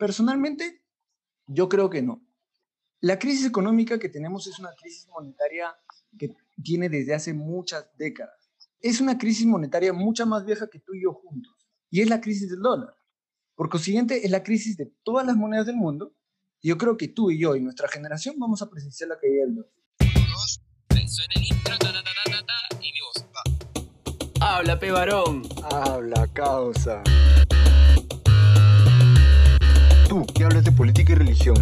Personalmente, yo creo que no. La crisis económica que tenemos es una crisis monetaria que tiene desde hace muchas décadas. Es una crisis monetaria mucha más vieja que tú y yo juntos. Y es la crisis del dólar. Por consiguiente, es la crisis de todas las monedas del mundo. Y yo creo que tú y yo y nuestra generación vamos a presenciar la caída del dólar. Habla, pe varón. Habla, causa. Tú, que hablas de política y religión.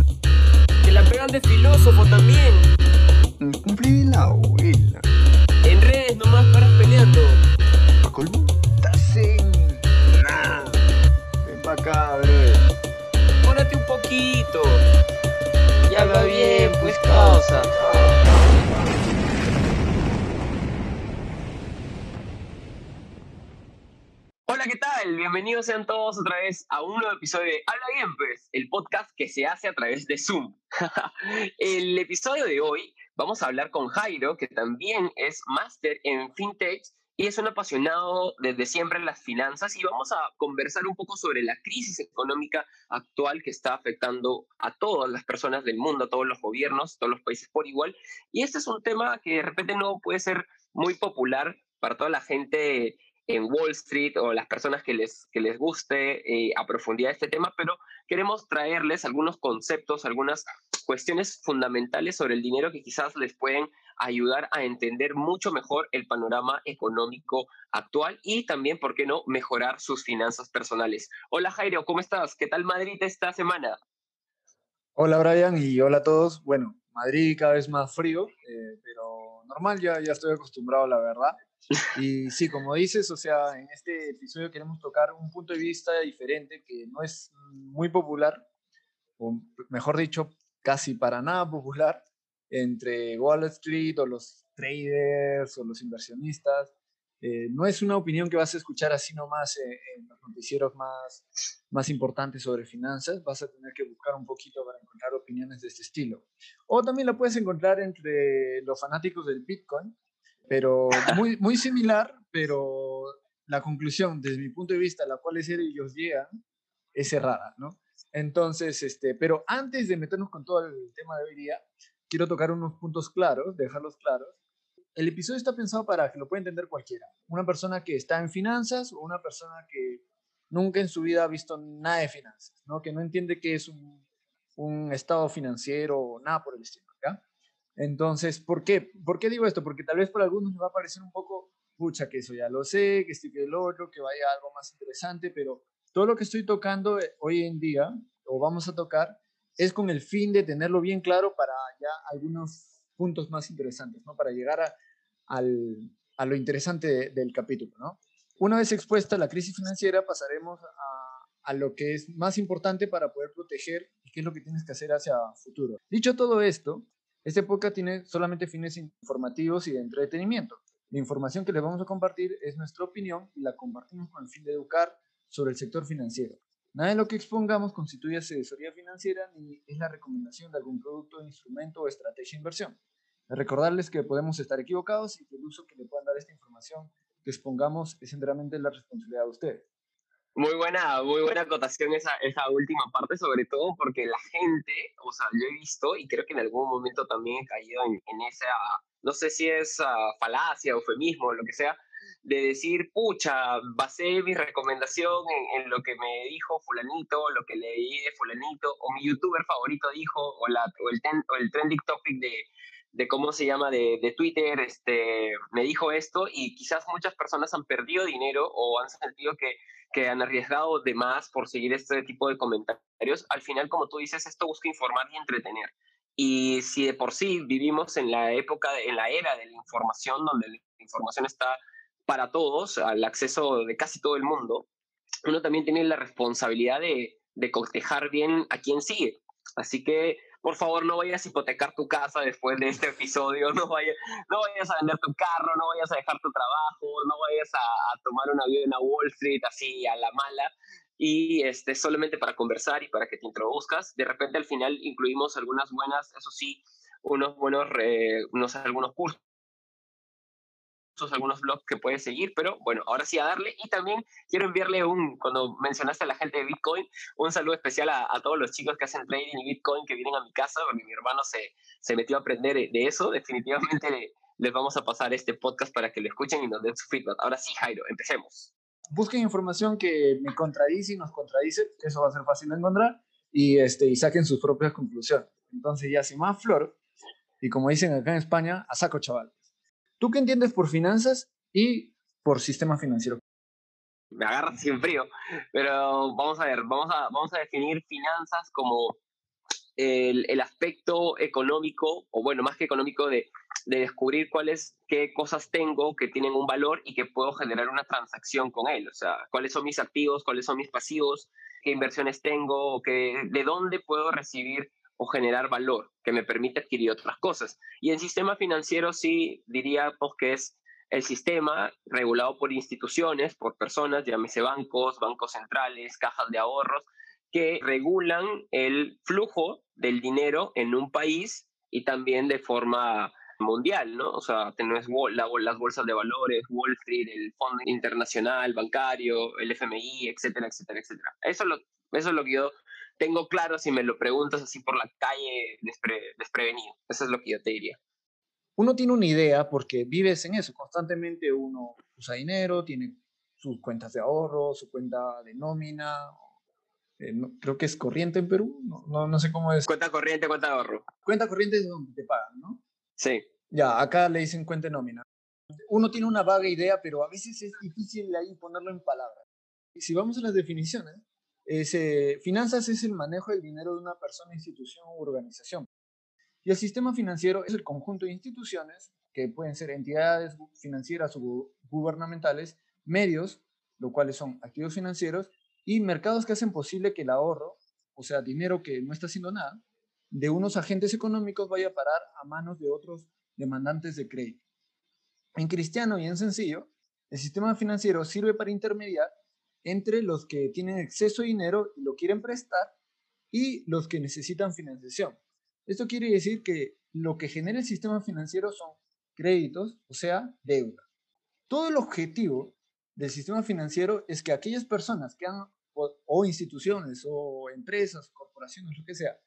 Que la pegan de filósofo también. Mm, Cumplí la abuela. En redes nomás paras peleando. ¿Pa colmo? Estás en... Nah. Ven pa' acá, bro. Pórate un poquito. Y habla bien, pues causa. Hola, ¿qué tal? Bienvenidos sean todos otra vez a un nuevo episodio de Habla Bien, pues, el podcast que se hace a través de Zoom. el episodio de hoy vamos a hablar con Jairo, que también es máster en FinTech y es un apasionado desde siempre en las finanzas y vamos a conversar un poco sobre la crisis económica actual que está afectando a todas las personas del mundo, a todos los gobiernos, todos los países por igual. Y este es un tema que de repente no puede ser muy popular para toda la gente en Wall Street o las personas que les, que les guste eh, a profundidad este tema, pero queremos traerles algunos conceptos, algunas cuestiones fundamentales sobre el dinero que quizás les pueden ayudar a entender mucho mejor el panorama económico actual y también, ¿por qué no?, mejorar sus finanzas personales. Hola Jairo, ¿cómo estás? ¿Qué tal Madrid esta semana? Hola Brian y hola a todos. Bueno, Madrid cada vez más frío, eh, pero normal, ya, ya estoy acostumbrado, la verdad. Y sí, como dices, o sea, en este episodio queremos tocar un punto de vista diferente que no es muy popular, o mejor dicho, casi para nada popular, entre Wall Street o los traders o los inversionistas. Eh, no es una opinión que vas a escuchar así nomás en, en los noticieros más, más importantes sobre finanzas. Vas a tener que buscar un poquito para encontrar opiniones de este estilo. O también la puedes encontrar entre los fanáticos del Bitcoin, pero muy, muy similar, pero la conclusión, desde mi punto de vista, a la cual ellos llegan, es errada, ¿no? Entonces, este, pero antes de meternos con todo el tema de hoy día, quiero tocar unos puntos claros, dejarlos claros. El episodio está pensado para que lo pueda entender cualquiera. Una persona que está en finanzas o una persona que nunca en su vida ha visto nada de finanzas, ¿no? Que no entiende qué es un, un estado financiero o nada por el estilo. Entonces, ¿por qué? ¿Por qué digo esto? Porque tal vez para algunos les va a parecer un poco, pucha, que eso ya lo sé, que estoy que el otro, que vaya algo más interesante, pero todo lo que estoy tocando eh, hoy en día, o vamos a tocar, es con el fin de tenerlo bien claro para ya algunos puntos más interesantes, ¿no? Para llegar a, al, a lo interesante de, del capítulo, ¿no? Una vez expuesta la crisis financiera, pasaremos a, a lo que es más importante para poder proteger y qué es lo que tienes que hacer hacia futuro. Dicho todo esto, este podcast tiene solamente fines informativos y de entretenimiento. La información que les vamos a compartir es nuestra opinión y la compartimos con el fin de educar sobre el sector financiero. Nada de lo que expongamos constituye asesoría financiera ni es la recomendación de algún producto, instrumento o estrategia de inversión. Recordarles que podemos estar equivocados y que el uso que le puedan dar esta información que expongamos es enteramente la responsabilidad de ustedes. Muy buena, muy buena acotación esa, esa última parte, sobre todo porque la gente, o sea, yo he visto y creo que en algún momento también he caído en, en esa, no sé si es uh, falacia, eufemismo, lo que sea, de decir, pucha, basé mi recomendación en, en, lo que me dijo fulanito, lo que leí de fulanito, o mi youtuber favorito dijo, o, la, o, el, o el trending topic de, de cómo se llama, de, de, Twitter, este, me dijo esto, y quizás muchas personas han perdido dinero o han sentido que, que han arriesgado de más por seguir este tipo de comentarios. Al final, como tú dices, esto busca informar y entretener. Y si de por sí vivimos en la época, en la era de la información, donde la información está para todos, al acceso de casi todo el mundo, uno también tiene la responsabilidad de, de cotejar bien a quién sigue. Así que, por favor, no vayas a hipotecar tu casa después de este episodio, no vayas, a vender tu carro, no vayas a dejar tu trabajo, no vayas a, tomar un avión a Wall Street así a la mala y este, solamente para conversar y para que te introduzcas. De repente al final incluimos algunas buenas, eso sí, unos buenos, unos, algunos cursos algunos blogs que puedes seguir, pero bueno, ahora sí a darle. Y también quiero enviarle un, cuando mencionaste a la gente de Bitcoin, un saludo especial a, a todos los chicos que hacen trading y Bitcoin que vienen a mi casa, porque mi hermano se, se metió a aprender de eso. Definitivamente les vamos a pasar este podcast para que lo escuchen y nos den su feedback. Ahora sí, Jairo, empecemos. Busquen información que me contradice y nos contradice, eso va a ser fácil de encontrar, y, este, y saquen sus propias conclusiones. Entonces ya sin más flor, y como dicen acá en España, a saco chaval. ¿Tú qué entiendes por finanzas y por sistema financiero? Me agarra sin frío, pero vamos a ver, vamos a, vamos a definir finanzas como el, el aspecto económico, o bueno, más que económico, de, de descubrir cuáles, qué cosas tengo que tienen un valor y que puedo generar una transacción con él. O sea, cuáles son mis activos, cuáles son mis pasivos, qué inversiones tengo, qué, de dónde puedo recibir o generar valor que me permite adquirir otras cosas. Y el sistema financiero sí diríamos pues, que es el sistema regulado por instituciones, por personas, llámese bancos, bancos centrales, cajas de ahorros, que regulan el flujo del dinero en un país y también de forma mundial, ¿no? O sea, tenés las bolsas de valores, Wall Street, el Fondo Internacional Bancario, el FMI, etcétera, etcétera, etcétera. Eso es lo, eso es lo que yo tengo claro si me lo preguntas así por la calle desprevenido. Eso es lo que yo te diría. Uno tiene una idea porque vives en eso. Constantemente uno usa dinero, tiene sus cuentas de ahorro, su cuenta de nómina. Eh, creo que es corriente en Perú. No, no, sé cómo es. Cuenta corriente, cuenta de ahorro. Cuenta corriente es donde te pagan, ¿no? Sí. Ya, acá le dicen cuenta de nómina. Uno tiene una vaga idea, pero a veces es difícil ahí ponerlo en palabras. Y si vamos a las definiciones, finanzas es el manejo del dinero de una persona, institución u organización. Y el sistema financiero es el conjunto de instituciones, que pueden ser entidades financieras o gubernamentales, medios, lo cuales son activos financieros, y mercados que hacen posible que el ahorro, o sea, dinero que no está haciendo nada, de unos agentes económicos vaya a parar a manos de otros demandantes de crédito. En cristiano y en sencillo, el sistema financiero sirve para intermediar entre los que tienen exceso de dinero y lo quieren prestar y los que necesitan financiación. Esto quiere decir que lo que genera el sistema financiero son créditos, o sea, deuda. Todo el objetivo del sistema financiero es que aquellas personas que han, o, instituciones, o empresas, corporaciones, lo que sea,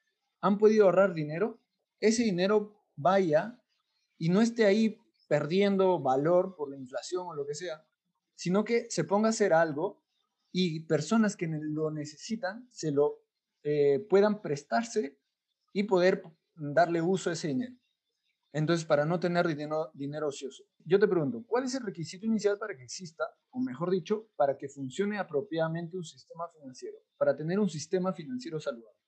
han podido ahorrar dinero, ese dinero vaya y no esté ahí perdiendo valor por la inflación o lo que sea, sino que se ponga a hacer algo y personas que lo necesitan se lo eh, puedan prestarse y poder darle uso a ese dinero. Entonces, para no tener dinero, dinero ocioso. Yo te pregunto, ¿cuál es el requisito inicial para que exista, o mejor dicho, para que funcione apropiadamente un sistema financiero, para tener un sistema financiero saludable?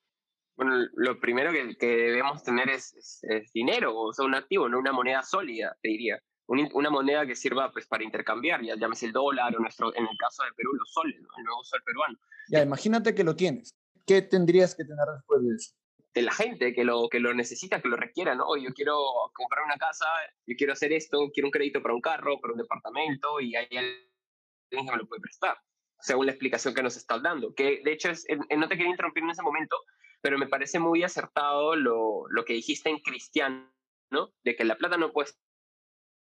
Bueno, lo primero que, que debemos tener es, es, dinero, o sea, un activo, no una moneda sólida, te diría una moneda que sirva pues, para intercambiar, ya llámese el dólar o nuestro, en el caso de Perú, los soles, el nuevo sol peruano. Ya, imagínate que lo tienes. ¿Qué tendrías que tener después de eso? De la gente que lo, que lo necesita, que lo requiera, ¿no? yo quiero comprar una casa, yo quiero hacer esto, quiero un crédito para un carro, para un departamento, y hay alguien que me lo puede prestar, según la explicación que nos estás dando. Que de hecho, es, no te quería interrumpir en ese momento, pero me parece muy acertado lo, lo que dijiste en cristiano, ¿no? De que la plata no puede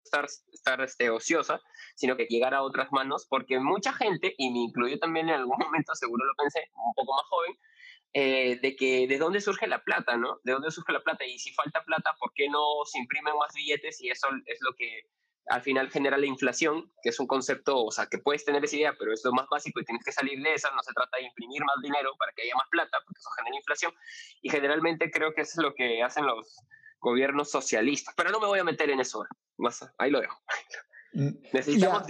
estar, estar este, ociosa, sino que llegar a otras manos, porque mucha gente, y me incluyo también en algún momento, seguro lo pensé, un poco más joven, eh, de que de dónde surge la plata, ¿no? De dónde surge la plata y si falta plata, ¿por qué no se imprimen más billetes? Y eso es lo que al final genera la inflación, que es un concepto, o sea, que puedes tener esa idea, pero es lo más básico y tienes que salir de esa, no se trata de imprimir más dinero para que haya más plata, porque eso genera inflación. Y generalmente creo que eso es lo que hacen los, gobiernos socialistas. Pero no me voy a meter en eso. ahí lo dejo. Mm, necesitamos,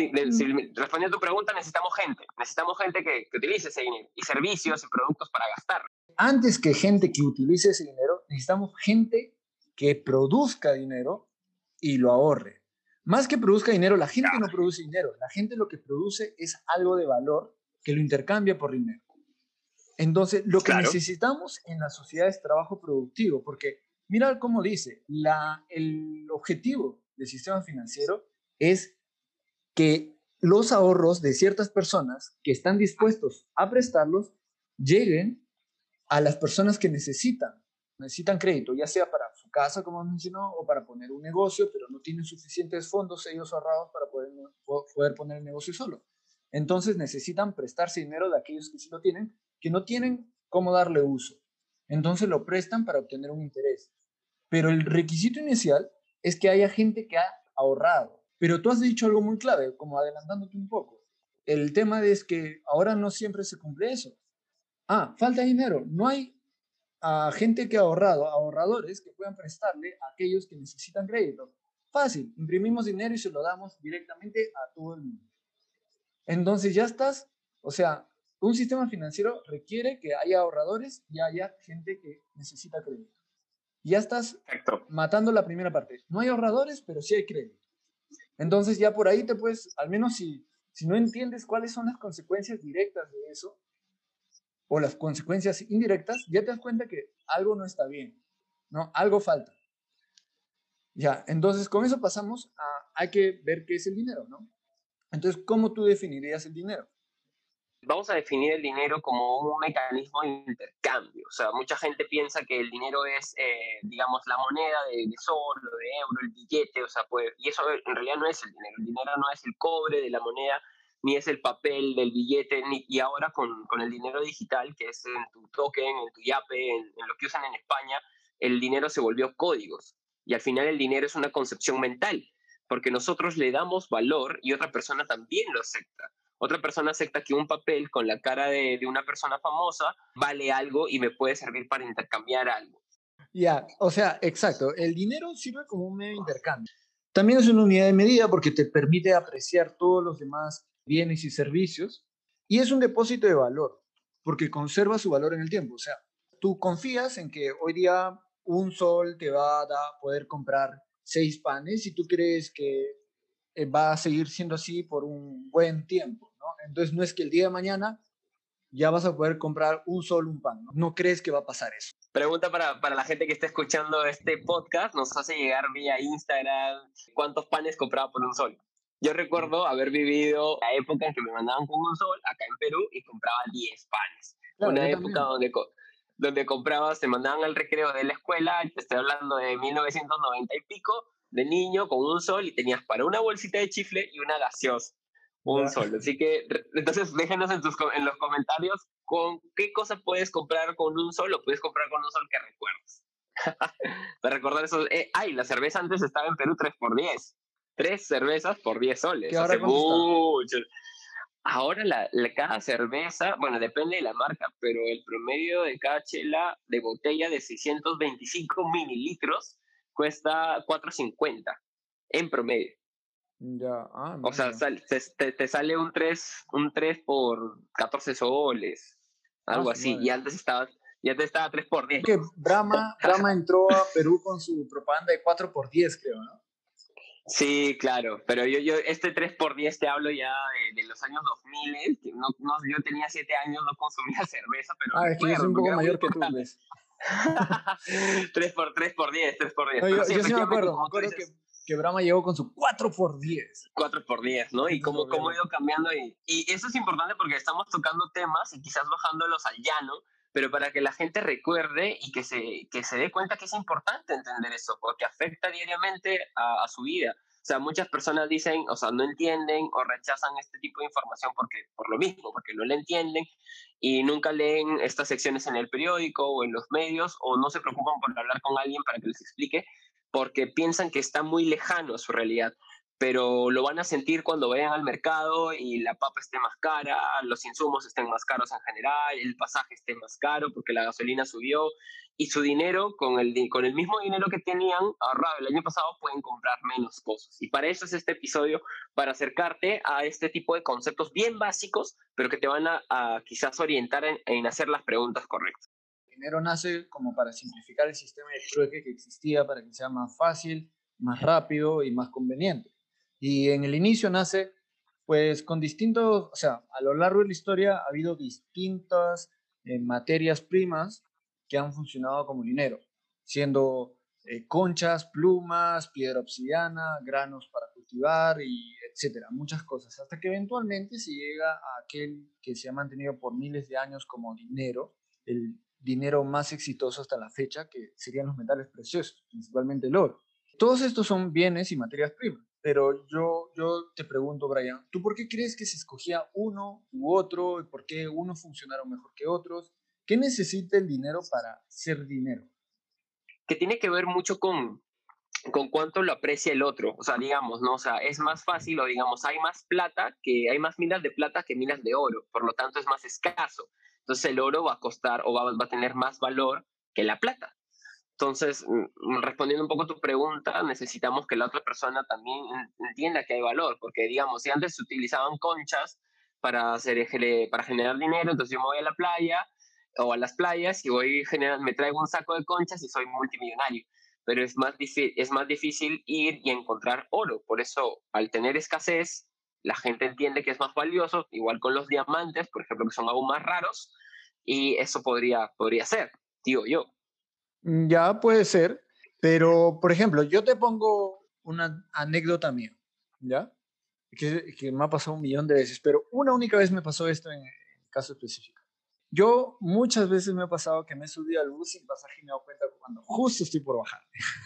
respondiendo a tu pregunta, necesitamos gente. Necesitamos gente que, que, utilice ese dinero y servicios y productos para gastar. Antes que gente que utilice ese dinero, necesitamos gente que produzca dinero y lo ahorre. Más que produzca dinero, la gente no produce dinero. La gente lo que produce es algo de valor que lo intercambia por dinero. Entonces, lo que necesitamos en la sociedad es trabajo productivo, porque Mira cómo dice, el objetivo del sistema financiero es que los ahorros de ciertas personas que están dispuestos a prestarlos lleguen a las personas que necesitan, necesitan crédito, ya sea para su casa, como mencionó, o para poner un negocio, pero no tienen suficientes fondos ellos ahorrados para poder, poder poner el negocio solo. Entonces necesitan prestarse dinero de aquellos que sí lo tienen, que no tienen cómo darle uso. Entonces lo prestan para obtener un interés. Pero el requisito inicial es que haya gente que ha ahorrado. Pero tú has dicho algo muy clave, como adelantándote un poco. El tema es que ahora no siempre se cumple eso. Ah, falta dinero. No hay gente que ha ahorrado, ahorradores que puedan prestarle a aquellos que necesitan crédito. Fácil, imprimimos dinero y se lo damos directamente a todo el mundo. Entonces ya estás, o sea, un sistema financiero requiere que haya ahorradores y haya gente que necesita crédito. Ya estás matando la primera parte. No hay ahorradores, pero sí hay crédito. Entonces ya por ahí te puedes, al menos si, si no entiendes cuáles son las consecuencias directas de eso, o las consecuencias indirectas, ya te das cuenta que algo no está bien, ¿no? Algo falta. Ya, entonces con eso pasamos a, hay que ver qué es el dinero, ¿no? Entonces, ¿cómo tú definirías el dinero? Vamos a definir el dinero como un mecanismo de intercambio. O sea, mucha gente piensa que el dinero es, eh, digamos, la moneda de, de, sol de euro, el billete, o sea, pues, y eso en realidad no es el dinero. El dinero no es el cobre de la moneda, ni es el papel del billete, ni, y ahora con, con, el dinero digital, que es en tu token, en tu yape, en, en, lo que usan en España, el dinero se volvió códigos. Y al final el dinero es una concepción mental, porque nosotros le damos valor y otra persona también lo acepta. Otra persona acepta que un papel con la cara de, de una persona famosa vale algo y me puede servir para intercambiar algo. Ya, o sea, exacto. El dinero sirve como un medio de intercambio. También es una unidad de medida porque te permite apreciar todos los demás bienes y servicios, y es un depósito de valor, porque conserva su valor en el tiempo. O sea, tú confías en que hoy día un sol te va a poder comprar seis panes y tú crees que eh, va a seguir siendo así por un buen tiempo, ¿no? Entonces no es que el día de mañana ya vas a poder comprar un solo un pan, ¿no? No crees que va a pasar eso. Pregunta para, para la gente que está escuchando este podcast, nos hace llegar vía Instagram cuántos panes compraba por un sol. Yo recuerdo haber vivido la época en que me mandaban con un sol acá en Perú y compraba 10 panes. Claro, Una época donde, donde comprabas, te mandaban al recreo de la escuela, te estoy hablando de 1990 y pico, de niño con un sol y tenías para una bolsita de chifle y una gaseosa. Un sol. Así que, entonces, déjenos en, tus, en los comentarios con qué cosas puedes comprar con un sol o puedes comprar con un sol que recuerdas. Para recordar eso, eh, ay, la cerveza antes estaba en Perú 3 por 10 tres cervezas por 10 soles. Hace mucho. Ahora la, cada cerveza, bueno, depende de la marca, pero el promedio de cada chela de botella de 625 mililitros cuesta 4.50 en promedio. Ya, ah, O sea, te, te, sale un 3, un 3 por 14 soles, ah, algo así, y antes estaba, y antes estaba 3 por 10. Que Brahma, Brahma entró a Perú con su propaganda de 4 por 10, creo, ¿no? Sí, claro, pero yo, yo este 3x10 te hablo ya de, de los años 2000, que no, no, yo tenía 7 años, no consumía cerveza, pero... Ah, es que yo soy un poco mayor que tú, ¿ves? 3 por 3 por 10, 3 por 10. No, yo, sí, yo sí me acuerdo, me acuerdo que, que Brahma llegó con su 4 por 10. 4 por 10, ¿no? Y cómo, cómo ha ido cambiando. Y, y eso es importante porque estamos tocando temas y quizás bajándolos al llano, pero para que la gente recuerde y que se, que se dé cuenta que es importante entender eso, porque afecta diariamente a, a, su vida. O sea, muchas personas dicen, o sea, no entienden o rechazan este tipo de información porque, por lo mismo, porque no la entienden y nunca leen estas secciones en el periódico o en los medios o no se preocupan por hablar con alguien para que les explique porque piensan que está muy lejano a su realidad pero lo van a sentir cuando vayan al mercado y la papa esté más cara, los insumos estén más caros en general, el pasaje esté más caro porque la gasolina subió y su dinero, con el, con el mismo dinero que tenían ahorrado el año pasado, pueden comprar menos cosas. Y para eso es este episodio, para acercarte a este tipo de conceptos bien básicos, pero que te van a, a quizás orientar en, en hacer las preguntas correctas. El dinero nace como para simplificar el sistema de trueque que existía, para que sea más fácil, más rápido y más conveniente. Y en el inicio nace, pues, con distintos, o sea, a lo largo de la historia ha habido distintas eh, materias primas que han funcionado como dinero, siendo eh, conchas, plumas, piedra obsidiana, granos para cultivar y etcétera, muchas cosas, hasta que eventualmente se llega a aquel que se ha mantenido por miles de años como dinero, el dinero más exitoso hasta la fecha, que serían los metales preciosos, principalmente el oro. Todos estos son bienes y materias primas, pero yo, yo te pregunto, Brian, ¿tú por qué crees que se escogía uno u otro y por qué unos funcionaron mejor que otros? ¿Qué necesita el dinero para ser dinero? Que tiene que ver mucho con, con cuánto lo aprecia el otro. O sea, digamos, ¿no? O sea, es más fácil o digamos, hay más plata que hay más minas de plata que minas de oro. Por lo tanto, es más escaso. Entonces, el oro va a costar o va, a tener más valor que la plata. Entonces, mm, respondiendo un poco a tu pregunta, necesitamos que la otra persona también entienda que hay valor, porque digamos, si antes se utilizaban conchas para, hacer, para generar dinero, entonces yo me voy a la playa o a las playas y voy generar, me traigo un saco de conchas y soy multimillonario pero es más, es más difícil ir y encontrar oro. Por eso, al tener escasez, la gente entiende que es más valioso, igual con los diamantes, por ejemplo, que son aún más raros, y eso podría, podría ser, digo yo. Mm, ya puede ser, pero, por ejemplo, yo te pongo una anécdota mía, ¿ya? Que, que me ha pasado un millón de veces, pero una única vez me pasó esto en el caso específico. Yo muchas veces me ha pasado que me he subido al bus sin pasaje y me he dado cuenta cuando justo estoy por bajar.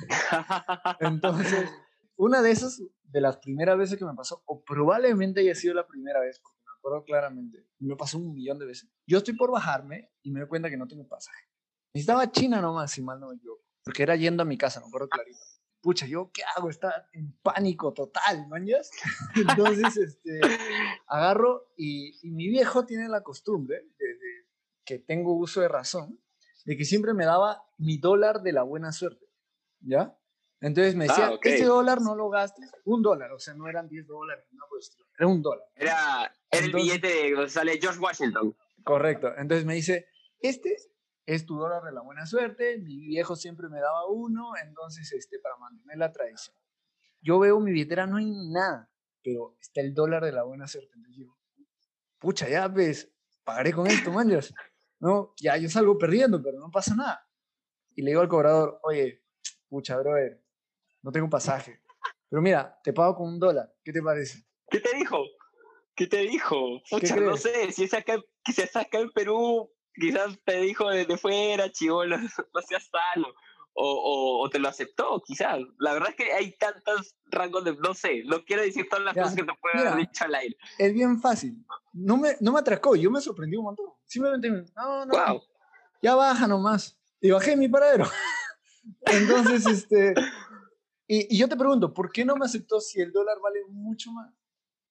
Entonces, una de esas, de las primeras veces que me pasó, o probablemente haya sido la primera vez, porque me acuerdo claramente, me pasó un millón de veces. Yo estoy por bajarme y me doy cuenta que no tengo pasaje. Necesitaba China nomás, si mal no me equivoco, porque era yendo a mi casa, me acuerdo clarito. Pucha, ¿yo qué hago? Está en pánico total, ¿mañas? Entonces, este, agarro y, y, mi viejo tiene la costumbre de, de que tengo uso de razón, de que siempre me daba mi dólar de la buena suerte, ¿ya? Entonces me decía, ah, ese dólar no lo gastes, un dólar, o sea, no eran 10 dólares, no, pues, era un dólar. Era, el billete de sale George Washington. Correcto, entonces me dice, este es tu dólar de la buena suerte, mi viejo siempre me daba uno, entonces, este, para mantener la tradición. Yo veo mi billetera, no hay nada, pero está el dólar de la buena suerte. Entonces digo, pucha, ya ves, pagaré con esto, manjas. ¿No? Ya yo salgo perdiendo, pero no pasa nada. Y le digo al cobrador, oye, pucha, brother, no tengo pasaje. Pero mira, te pago con un dólar. ¿Qué te parece? ¿Qué te dijo? ¿Qué te dijo? Pucha, no sé, si es acá, es acá en Perú, quizás te dijo desde fuera, chivolo, no seas sano o, o, te lo aceptó, quizás. La verdad es que hay tantos rangos de, no sé, no quiero decir todas las cosas que te pueden haber dicho al aire. Es bien fácil. No me, no me atracó, yo me sorprendí un montón. Simplemente, no, no, ya baja nomás. Y bajé mi paradero. Entonces, este, y, y yo te pregunto, ¿por qué no me aceptó si el dólar vale mucho más?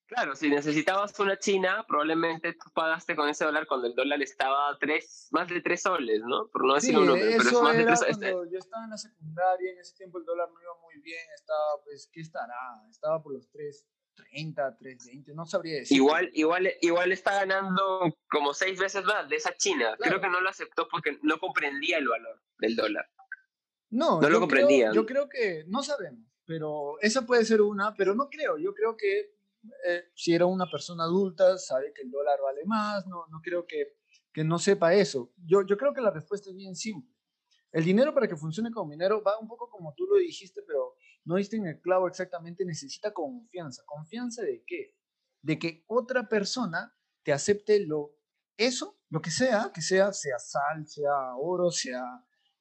Claro, si necesitabas una china, probablemente tú pagaste con ese dólar cuando el dólar estaba a tres, más de tres soles, ¿no? Por no decir sí, un número, pero es más de tres soles. Yo estaba en la secundaria, en ese tiempo el dólar no iba muy bien, estaba, pues, ¿qué estará? Estaba por los 3.30, 3.20, no sabría decir. Igual, igual, igual está ganando como seis veces más de esa china. Claro. Creo que no lo aceptó porque no comprendía el valor del dólar. No, no lo comprendía. Yo creo que, no sabemos, pero esa puede ser una, pero no creo. Yo creo que eh, si era una persona adulta, sabe que el dólar vale más, no, no creo que, que no sepa eso. Yo, yo creo que la respuesta es bien simple. El dinero para que funcione como dinero va un poco como tú lo dijiste, pero no diste en el clavo exactamente, necesita confianza. ¿Confianza de qué? De que otra persona te acepte lo, eso, lo que sea, que sea, sea sal, sea oro, sea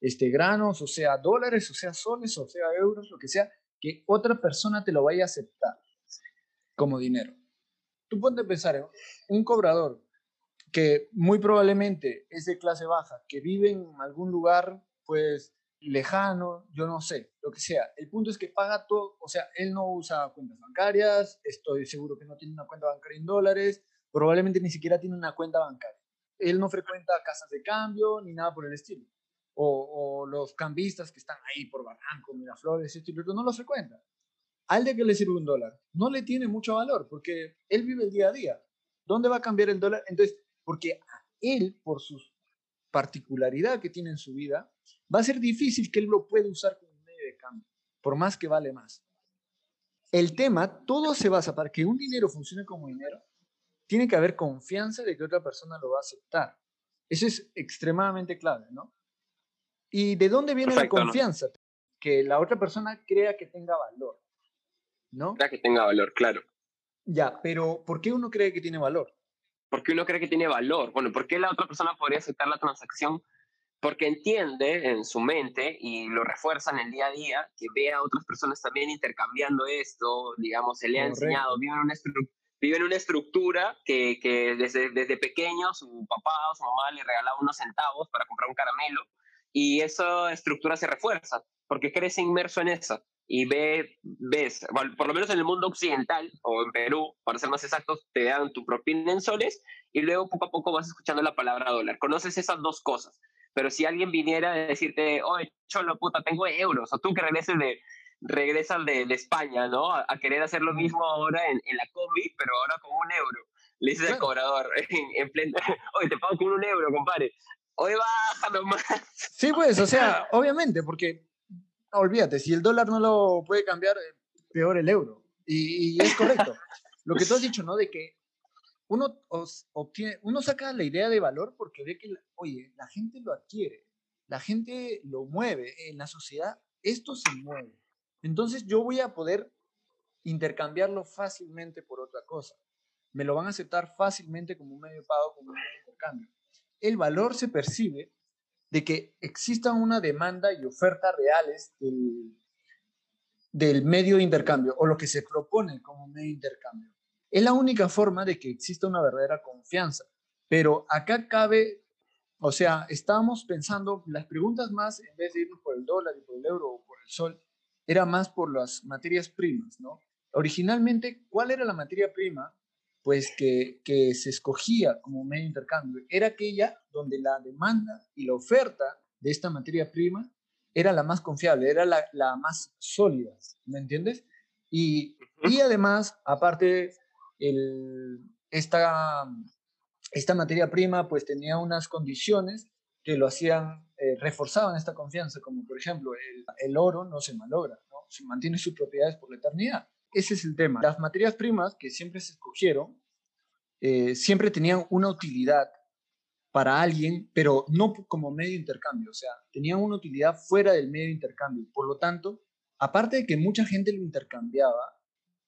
este, granos, o sea dólares, o sea soles, o sea euros, lo que sea, que otra persona te lo vaya a aceptar como dinero. Tú ponte a pensar, ¿eh? un cobrador que muy probablemente es de clase baja, que vive en algún lugar, pues, lejano, yo no sé, lo que sea. El punto es que paga todo, o sea, él no usa cuentas bancarias, estoy seguro que no tiene una cuenta bancaria en dólares, probablemente ni siquiera tiene una cuenta bancaria. Él no frecuenta casas de cambio ni nada por el estilo. O, o los cambistas que están ahí por Barranco, Miraflores, esto y lo otro, no los frecuenta al de que le sirve un dólar, no le tiene mucho valor porque él vive el día a día. ¿Dónde va a cambiar el dólar? Entonces, porque él, por su particularidad que tiene en su vida, va a ser difícil que él lo pueda usar cambio, por más que vale más. El tema, todo se basa para que un dinero funcione como dinero, tiene que haber confianza de que otra persona lo va a aceptar. Eso es extremadamente clave, ¿no? ¿Y de dónde viene Perfecto, la confianza? ¿no? Que la otra persona crea que tenga valor. ¿no? Para que tenga valor, claro. Ya, pero ¿por qué uno cree que tiene valor? Porque uno cree que tiene valor. Bueno, ¿por qué la otra persona podría aceptar la transacción? Porque entiende en su mente y lo refuerza en el día a día, que ve a otras personas también intercambiando esto, digamos, se le ha enseñado, vive en una, vive en una estructura que, que desde, desde pequeño su papá o su mamá le regalaba unos centavos para comprar un caramelo y esa estructura se refuerza porque crece inmerso en esa y ve, ves, por lo menos en el mundo occidental o en Perú, para ser más exactos, te dan tu propina en soles y luego poco a poco vas escuchando la palabra dólar. Conoces esas dos cosas. Pero si alguien viniera a decirte, oye, cholo, puta, tengo euros, o tú que regreses de, regresas de, de España, ¿no? A, querer hacer lo mismo ahora en, en, la combi, pero ahora con un euro. Le dices al cobrador, en, en pleno, oye, te pago con un euro, compadre. Oye, baja nomás. Sí, pues, o sea, obviamente, porque, olvídate, si el dólar no lo puede cambiar, peor el euro. Y, y es correcto. lo que tú has dicho, ¿no? De que uno, obtiene, uno saca la idea de valor porque ve que, oye, la gente lo adquiere, la gente lo mueve, en la sociedad esto se mueve. Entonces yo voy a poder intercambiarlo fácilmente por otra cosa. Me lo van a aceptar fácilmente como un medio pago, como un intercambio. El valor se percibe de que exista una demanda y oferta reales del, del medio de intercambio o lo que se propone como medio de intercambio. Es la única forma de que exista una verdadera confianza. Pero acá cabe, o sea, estábamos pensando, las preguntas más, en vez de irnos por el dólar y por el euro o por el sol, era más por las materias primas, ¿no? Originalmente, ¿cuál era la materia prima? Pues que, que se escogía como medio de intercambio. Era aquella donde la demanda y la oferta de esta materia prima era la más confiable, era la, la más sólida, ¿me entiendes? Y, y además, aparte, esta, esta materia prima pues tenía unas condiciones que lo hacían, eh, reforzaban esta confianza, como por ejemplo el, el, oro no se malogra, ¿no? se mantiene sus propiedades por la eternidad. Ese es el tema. Las materias primas que siempre se escogieron eh, siempre tenían una utilidad para alguien, pero no como medio de intercambio, o sea, tenían una utilidad fuera del medio de intercambio. Por lo tanto, aparte de que mucha gente lo intercambiaba,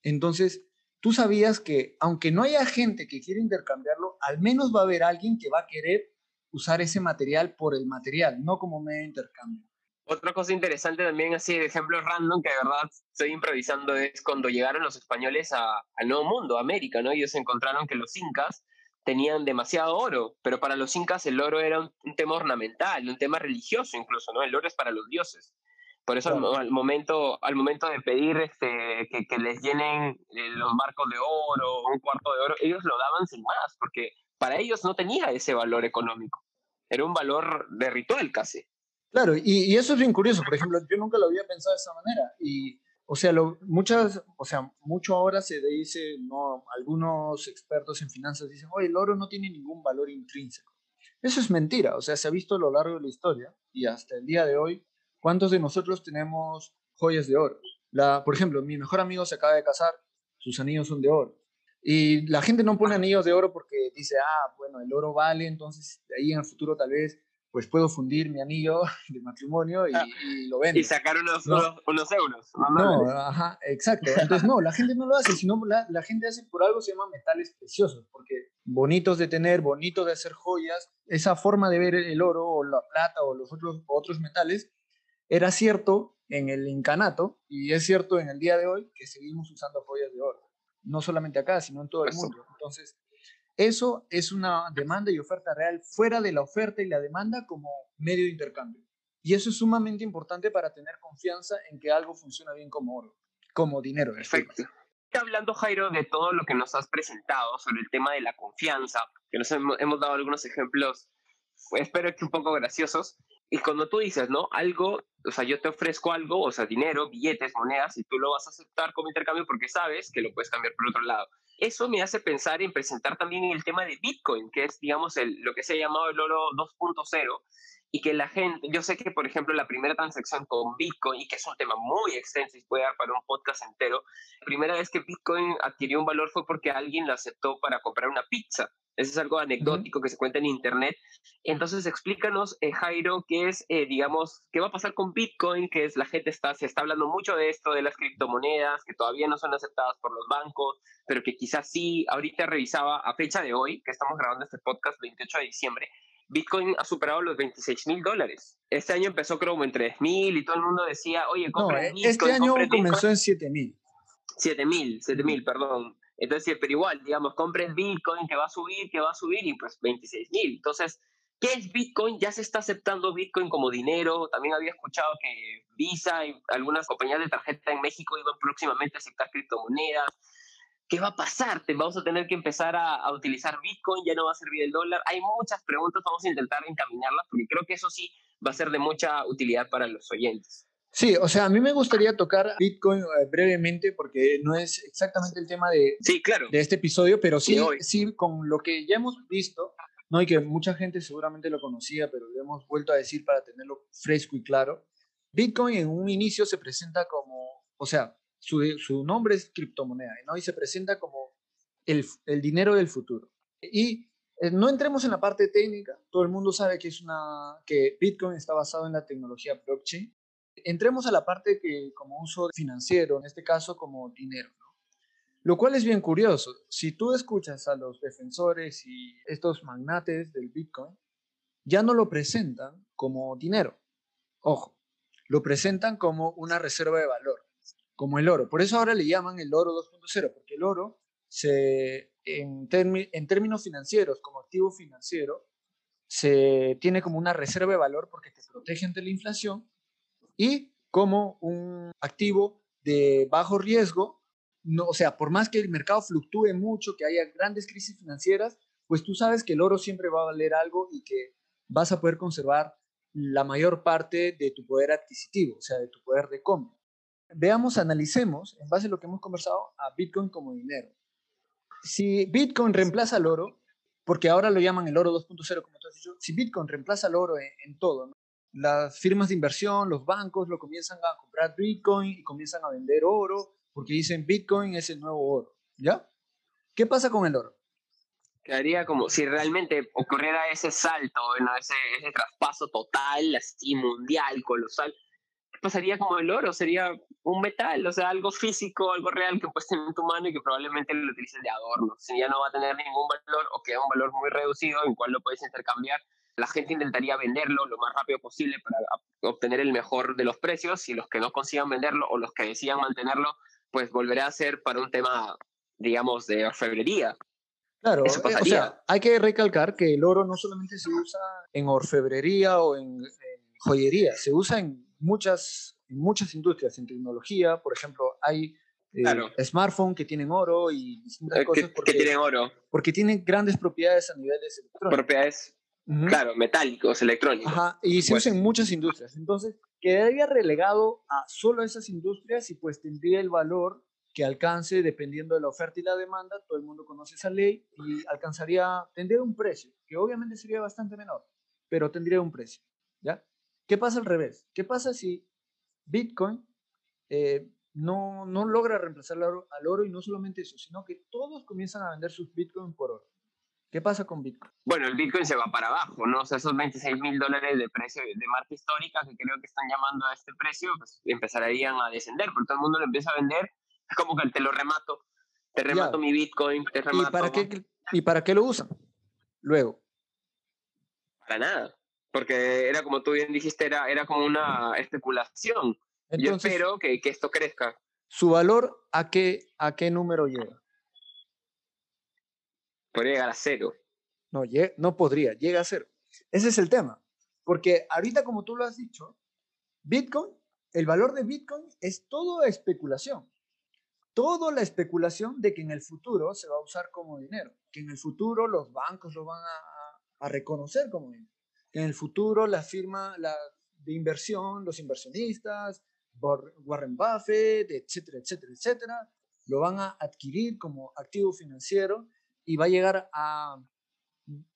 entonces tú sabías que aunque no haya gente que quiera intercambiarlo, al menos va a haber alguien que va a querer usar ese material por el material, no como medio de intercambio. Otra cosa interesante también, así de ejemplo random, que de verdad estoy improvisando, es cuando llegaron los españoles al Nuevo Mundo, a América, ¿no? Ellos encontraron que los incas tenían demasiado oro, pero para los incas el oro era un, un tema ornamental, un tema religioso incluso, ¿no? El oro es para los dioses. Por eso al, momento, al momento de pedir este, que, que les llenen eh, los marcos de oro, un cuarto de oro, ellos lo daban sin más, porque para ellos no tenía ese valor económico. Era un valor de ritual casi. Claro, y, y eso es bien curioso. Por ejemplo, yo nunca lo había pensado de esa manera. Y, o sea, lo, muchas, o sea, mucho ahora se dice, no, algunos expertos en finanzas dicen, oye, el oro no tiene ningún valor intrínseco. Eso es mentira. O sea, se ha visto a lo largo de la historia y hasta el día de hoy ¿Cuántos de nosotros tenemos joyas de oro? La, por ejemplo, mi mejor amigo se acaba de casar, sus anillos son de oro. Y la gente no pone anillos de oro porque dice, ah, bueno, el oro vale, entonces de ahí en el futuro tal vez pues puedo fundir mi anillo de matrimonio y, ah, lo vendo. Y sacar unos, unos, euros. No, ajá, exacto. Entonces, no, la gente no lo hace, sino la, la, gente hace por algo se llama metales preciosos, porque bonitos de tener, bonitos de hacer joyas, esa forma de ver el oro o la plata o los otros, otros metales era cierto en el incanato y es cierto en el día de hoy que seguimos usando joyas de oro, no solamente acá, sino en todo el mundo. Entonces, eso es una demanda y oferta real fuera de la oferta y la demanda como medio de intercambio. Y eso es sumamente importante para tener confianza en que algo funciona bien como oro, como dinero. Perfecto. Hablando, Jairo, de todo lo que nos has presentado sobre el tema de la confianza, que nos hemos, hemos dado algunos ejemplos, espero que un poco graciosos, y cuando tú dices, ¿no? Algo, o sea, yo te ofrezco algo, o sea, dinero, billetes, monedas, y tú lo vas a aceptar como intercambio porque sabes que lo puedes cambiar por otro lado. Eso me hace pensar en presentar también el tema de Bitcoin, que es, digamos, el, lo que se ha llamado el oro 2.0, y que la gente, yo sé que, por ejemplo, la primera transacción con Bitcoin, y que es un tema muy extenso y puede dar para un podcast entero, la primera vez que Bitcoin adquirió un valor fue porque alguien lo aceptó para comprar una pizza. Eso es algo anecdótico que se cuenta en Internet. Entonces, explícanos, eh, Jairo, qué es, eh, digamos, qué va a pasar con Bitcoin, que es la gente está, se está hablando mucho de esto, de las criptomonedas, que todavía no son aceptadas por los bancos, pero que quizás sí, ahorita revisaba a fecha de hoy, que estamos grabando este podcast, 28 de diciembre, Bitcoin ha superado los 26 mil dólares. Este año empezó como en 3 mil y todo el mundo decía, oye, No, compren eh, Bitcoin, este año compren Bitcoin". comenzó en 7000. 7 mil, 7 mil, perdón. Entonces, pero igual, digamos, compren Bitcoin que va a subir, que va a subir y pues 26 mil. Entonces, ¿qué es Bitcoin? Ya se está aceptando Bitcoin como dinero. También había escuchado que Visa y algunas compañías de tarjeta en México iban próximamente a aceptar criptomonedas. ¿Qué va a pasar? ¿Te- ¿Vamos a tener que empezar a, a utilizar Bitcoin? ¿Ya no va a servir el dólar? Hay muchas preguntas, vamos a intentar encaminarlas porque creo que eso sí va a ser de mucha utilidad para los oyentes. Sí, o sea, a mí me gustaría tocar Bitcoin eh, brevemente porque no es exactamente el tema de, Sí, claro. de este episodio, pero sí, sí, con lo que ya hemos visto, ¿no? y que mucha gente seguramente lo conocía, pero lo hemos vuelto a decir para tenerlo fresco y claro, Bitcoin en un inicio se presenta como, o sea, su, nombre es criptomoneda, ¿no? y se presenta como el, dinero del futuro. Y eh, no entremos en la parte técnica, todo el mundo sabe que, es una, que Bitcoin está basado en la tecnología blockchain. Entremos a la parte que como uso financiero, en este caso como dinero. Lo cual es bien curioso. Si tú escuchas a los defensores y estos magnates del Bitcoin, ya no lo presentan como dinero. Ojo, lo presentan como una reserva de valor, como el oro. Por eso ahora le llaman el oro 2.0, porque el oro, se, en, en términos financieros, como activo financiero, se tiene como una reserva de valor porque te protege ante la inflación y como un activo de bajo riesgo no, o sea, por más que el mercado fluctúe mucho, que haya grandes crisis financieras, pues tú sabes que el oro siempre va a valer algo y que vas a poder conservar la mayor parte de tu poder adquisitivo, o sea, de tu poder de compra. Veamos, analicemos, en base a lo que hemos conversado, a Bitcoin como dinero. Si Bitcoin reemplaza al oro, porque ahora lo llaman el oro 2.0, como tú has dicho, si Bitcoin reemplaza al oro en, en todo, ¿no? las firmas de inversión, los bancos lo comienzan a comprar Bitcoin y comienzan a vender oro, porque dicen Bitcoin es el nuevo oro, ¿ya? ¿Qué pasa con el oro? Quedaría como si realmente ocurriera ese salto, bueno, ese, ese traspaso total, así mundial, colosal. ¿Qué pasaría con el oro? Sería un metal, o sea, algo físico, algo real que puedes tener en tu mano y que probablemente lo utilices de adorno. Si ya no va a tener ningún valor o queda un valor muy reducido en cual lo puedes intercambiar, la gente intentaría venderlo lo más rápido posible para obtener el mejor de los precios y los que no consigan venderlo o los que decidan mantenerlo, pues volverá a ser para un tema, digamos, de orfebrería. Claro, Eso eh, o pasaría. sea, hay que recalcar que el oro no solamente se usa en orfebrería o en, en joyería, se usa en muchas, muchas industrias, en tecnología, por ejemplo, hay eh, Claro. smartphones que tienen oro y distintas Eh, cosas que, porque, que tienen oro, porque tienen grandes propiedades a niveles electrónicos. propiedades, Ujú. claro, metálicos, electrónicos. Ajá, y se Pues- usa en muchas industrias. Entonces, quedaría relegado a solo esas industrias y pues tendría el valor que alcance dependiendo de la oferta y la demanda. Todo el mundo conoce esa ley y alcanzaría, tendría un precio, que obviamente sería bastante menor, pero tendría un precio. ¿Ya? ¿Qué pasa al revés? ¿Qué pasa si Bitcoin eh, no, no logra reemplazar al oro, al oro y no solamente eso, sino que todos comienzan a vender sus Bitcoin por oro? ¿Qué pasa con Bitcoin? Bueno, el Bitcoin se va para abajo, ¿no? O sea, esos 26 mil dólares de precio de marca histórica que creo que están llamando a este precio, pues empezarían a descender, porque todo el mundo lo empieza a vender. Es como que te lo remato. Te remato mi Bitcoin, te ¿Y remato. para, qué, ¿Y para qué lo usan? Luego, Para nada. Porque era como tú bien dijiste, era, era como una especulación. Yo entonces, espero que, que esto crezca. ¿su valor a qué, a qué número llega? Podría llegar a cero. No, no podría, llega a cero. Ese es el tema. Porque ahorita, como tú lo has dicho, Bitcoin, el valor de Bitcoin es todo especulación. Toda la especulación de que en el futuro se va a usar como dinero, que en el futuro los bancos lo van a, a- reconocer como dinero, en el futuro la firma de inversión, los inversionistas, Warren Buffett, etcétera, etcétera, etcétera, lo van a adquirir como activo financiero y va a llegar a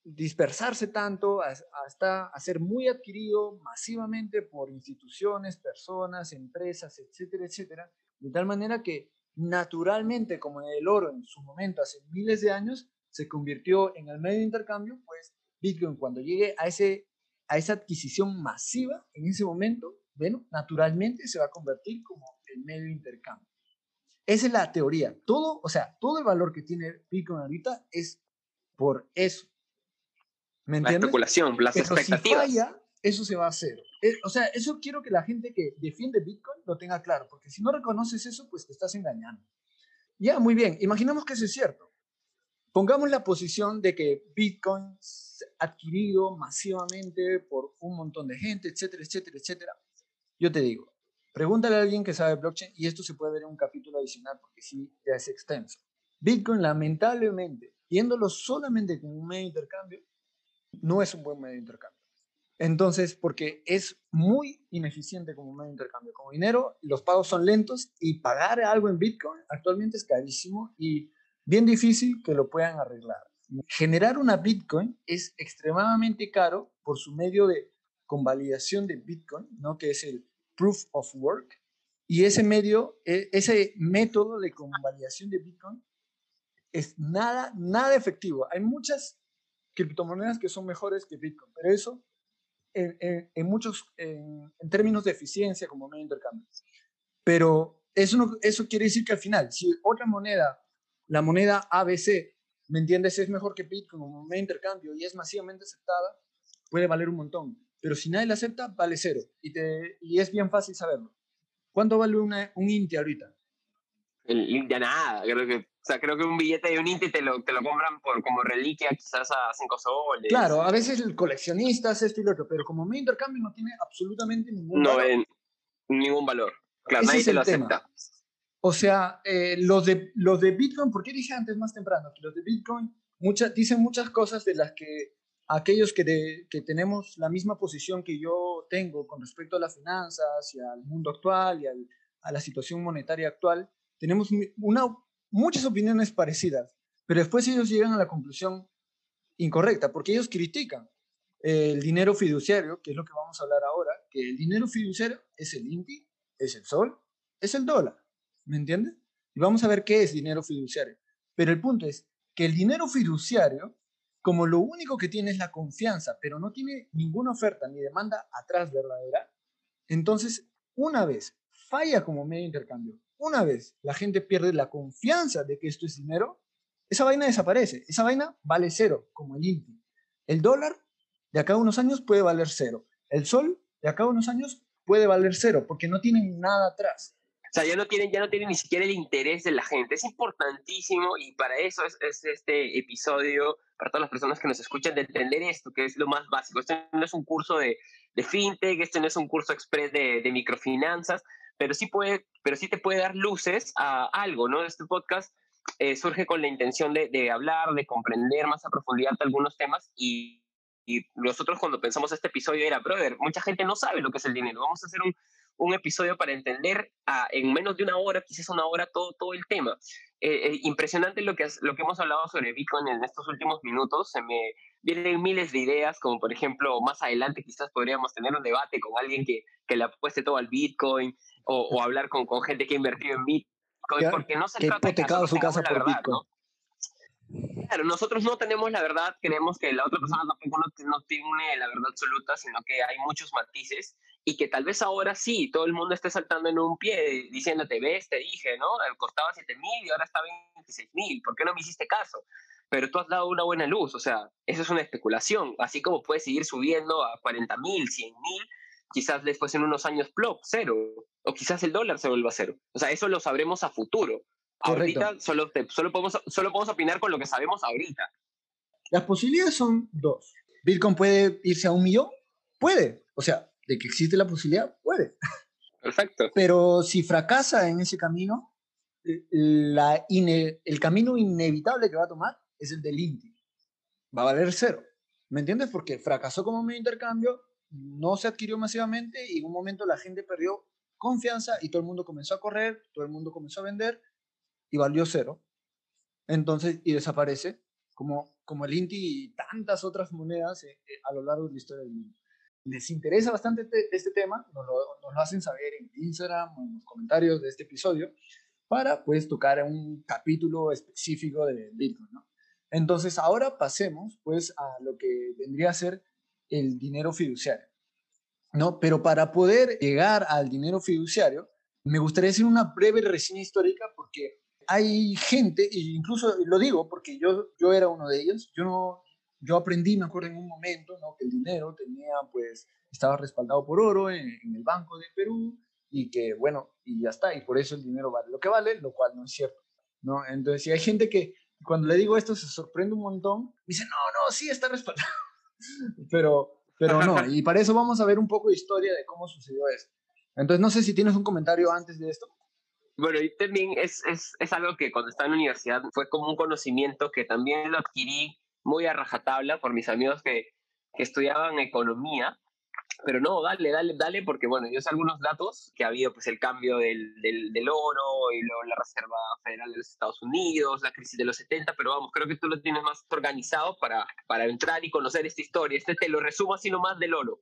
dispersarse tanto hasta a ser muy adquirido masivamente por instituciones, personas, empresas, etcétera, etcétera, de tal manera que naturalmente, como el oro en su momento hace miles de años, se convirtió en el medio de intercambio, pues Bitcoin cuando llegue a, ese, a esa adquisición masiva, en ese momento, bueno, naturalmente se va a convertir como el medio de intercambio. Esa es la teoría. Todo, o sea, todo el valor que tiene Bitcoin ahorita es por eso. ¿Me La entiendes? especulación, las Pero si expectativas. falla, eso se va a hacer. Eh, O sea, eso quiero que la gente que defiende Bitcoin lo tenga claro, porque si no reconoces eso, pues te estás engañando. Ya, muy bien. Imaginemos que eso es cierto. Pongamos la posición de que Bitcoin adquirido masivamente por un montón de gente, etcétera, etcétera, etcétera. Yo te digo, pregúntale a alguien que sabe blockchain y esto se puede ver en un capítulo adicional porque sí, ya es extenso. Bitcoin, lamentablemente, viéndolo solamente como un medio de intercambio, no es un buen medio de intercambio. Entonces, porque es muy ineficiente como medio de intercambio. Como dinero, los pagos son lentos y pagar algo en Bitcoin actualmente es carísimo y bien difícil que lo puedan arreglar. Generar una Bitcoin es extremadamente caro por su medio de convalidación de Bitcoin, ¿no? que es el Proof of Work. Y ese medio, e- ese método de convalidación de Bitcoin es nada, nada efectivo. Hay muchas criptomonedas que son mejores que Bitcoin, pero eso en, en- en muchos, en, en términos de eficiencia como medio de intercambio. Pero eso, no, eso quiere decir que al final, si otra moneda, la moneda ABC, ¿me entiendes? Es mejor que Bitcoin como medio de intercambio y es masivamente aceptada, puede valer un montón. Pero si nadie la acepta, vale cero. Y, te, y es bien fácil saberlo. ¿Cuánto vale una, un Inti ahorita? El- ya nada, creo que, o sea, creo que un billete de un Inti te lo, te lo compran por, como reliquia quizás a 5 soles. Claro, a veces el coleccionista hace esto y lo otro, pero como de intercambio no tiene absolutamente ningún No valor. ven ningún valor. Claro, Ese nadie te lo tema. acepta. O sea, eh, los, de, los de Bitcoin, ¿por qué dije antes más temprano? Que los de Bitcoin dicen muchas cosas de las que aquellos que, tenemos la misma posición que yo tengo con respecto a las finanzas y al mundo actual y a la situación monetaria actual, tenemos muchas opiniones parecidas, pero después ellos llegan a la conclusión incorrecta, porque ellos critican el dinero fiduciario, que es lo que vamos a hablar ahora, que el dinero fiduciario es el INTI, es el sol, es el dólar. ¿Me entiendes? Y vamos a ver qué es dinero fiduciario. Pero el punto es que el dinero fiduciario, como lo único que tiene es la confianza, pero no tiene ninguna oferta ni demanda atrás verdadera, entonces una vez falla como medio de intercambio, una vez la gente pierde la confianza de que esto es dinero, esa vaina desaparece. Esa vaina vale cero, como el INTI. El dólar de acá a unos años puede valer cero. El sol de acá a unos años puede valer cero, porque no tienen nada atrás. Sea, ya no tienen, ya no tienen ni siquiera el interés de la gente. Es importantísimo y para eso es, es este episodio, para todas las personas que nos escuchan, de entender esto, que es lo más básico. Esto no es un curso de, de fintech, esto no es un curso express de, de microfinanzas, pero sí, puede, pero sí te puede dar luces a algo, ¿no? Este podcast eh, surge con la intención de, de hablar, de comprender más a profundidad algunos temas y y nosotros cuando pensamos este episodio era, brother, mucha gente no sabe lo que es el dinero. Vamos a hacer un, un episodio para entender a, en menos de una hora, quizás una hora, todo, todo el tema. Eh, eh, impresionante lo que, lo que hemos hablado sobre Bitcoin en estos últimos minutos. Se me vienen miles de ideas, como por ejemplo, más adelante quizás podríamos tener un debate con alguien que, que le apueste todo al Bitcoin o, o hablar con, con gente que ha invertido en Bitcoin, porque no se que trata de hipotecado su casa por verdad, Bitcoin. ¿no? Claro, nosotros no tenemos la verdad, creemos que la otra persona tampoco no tiene la verdad absoluta, sino que hay muchos matices y que tal vez ahora sí, todo el mundo esté saltando en un pie diciéndote, ves, te dije, ¿no? Eh, Costaba 7 mil y ahora está 26 mil, ¿por qué no me hiciste caso? Pero tú has dado una buena luz, o sea, eso es una especulación, así como puedes seguir subiendo a 40 mil, 100 mil, quizás después en unos años, plop, cero, o quizás el dólar se vuelva cero. O sea, eso lo sabremos a futuro. Correcto. Ahorita solo, te- solo, podemos, solo podemos opinar con lo que sabemos ahorita. Las posibilidades son dos. ¿Bitcoin puede irse a un millón? Puede. O sea, de que existe la posibilidad, puede. Perfecto. Pero si fracasa en ese camino, eh, la el camino inevitable que va a tomar es el del INTI. Va a valer cero. ¿Me entiendes? Porque fracasó como medio intercambio, no se adquirió masivamente y en un momento la gente perdió confianza y todo el mundo comenzó a correr, todo el mundo comenzó a vender y valió cero. Entonces, y desaparece como, como el INTI y tantas otras monedas eh, eh, a lo largo de la historia del mundo. Les interesa bastante te- este tema, nos lo, nos lo hacen saber en Instagram en los comentarios de este episodio para pues tocar un capítulo específico de Bitcoin, ¿no? Entonces, ahora pasemos pues a lo que vendría a ser el dinero fiduciario, ¿no? Pero para poder llegar al dinero fiduciario, me gustaría hacer una breve reseña histórica porque hay gente, e incluso lo digo porque yo, yo era uno de ellos, yo no, yo aprendí, me acuerdo en un momento, ¿no? que el dinero tenía, pues, estaba respaldado por oro en, en, el Banco de Perú y que, bueno, y ya está, y por eso el dinero vale lo que vale, lo cual no es cierto, ¿no? Entonces, si hay gente que cuando le digo esto se sorprende un montón, dice, no, no, sí está respaldado, pero, pero no, y para eso vamos a ver un poco de historia de cómo sucedió esto. Entonces, no sé si tienes un comentario antes de esto. Bueno, y también es, es, es algo que cuando estaba en la universidad fue como un conocimiento que también lo adquirí muy a rajatabla por mis amigos que, que estudiaban economía. Pero no, dale, dale, dale, porque bueno, yo sé algunos datos que ha habido pues el cambio del, del, del, oro y luego la Reserva Federal de los Estados Unidos, la crisis de los 70, pero vamos, creo que tú lo tienes más organizado para, para entrar y conocer esta historia. Este te lo resumo así nomás del oro.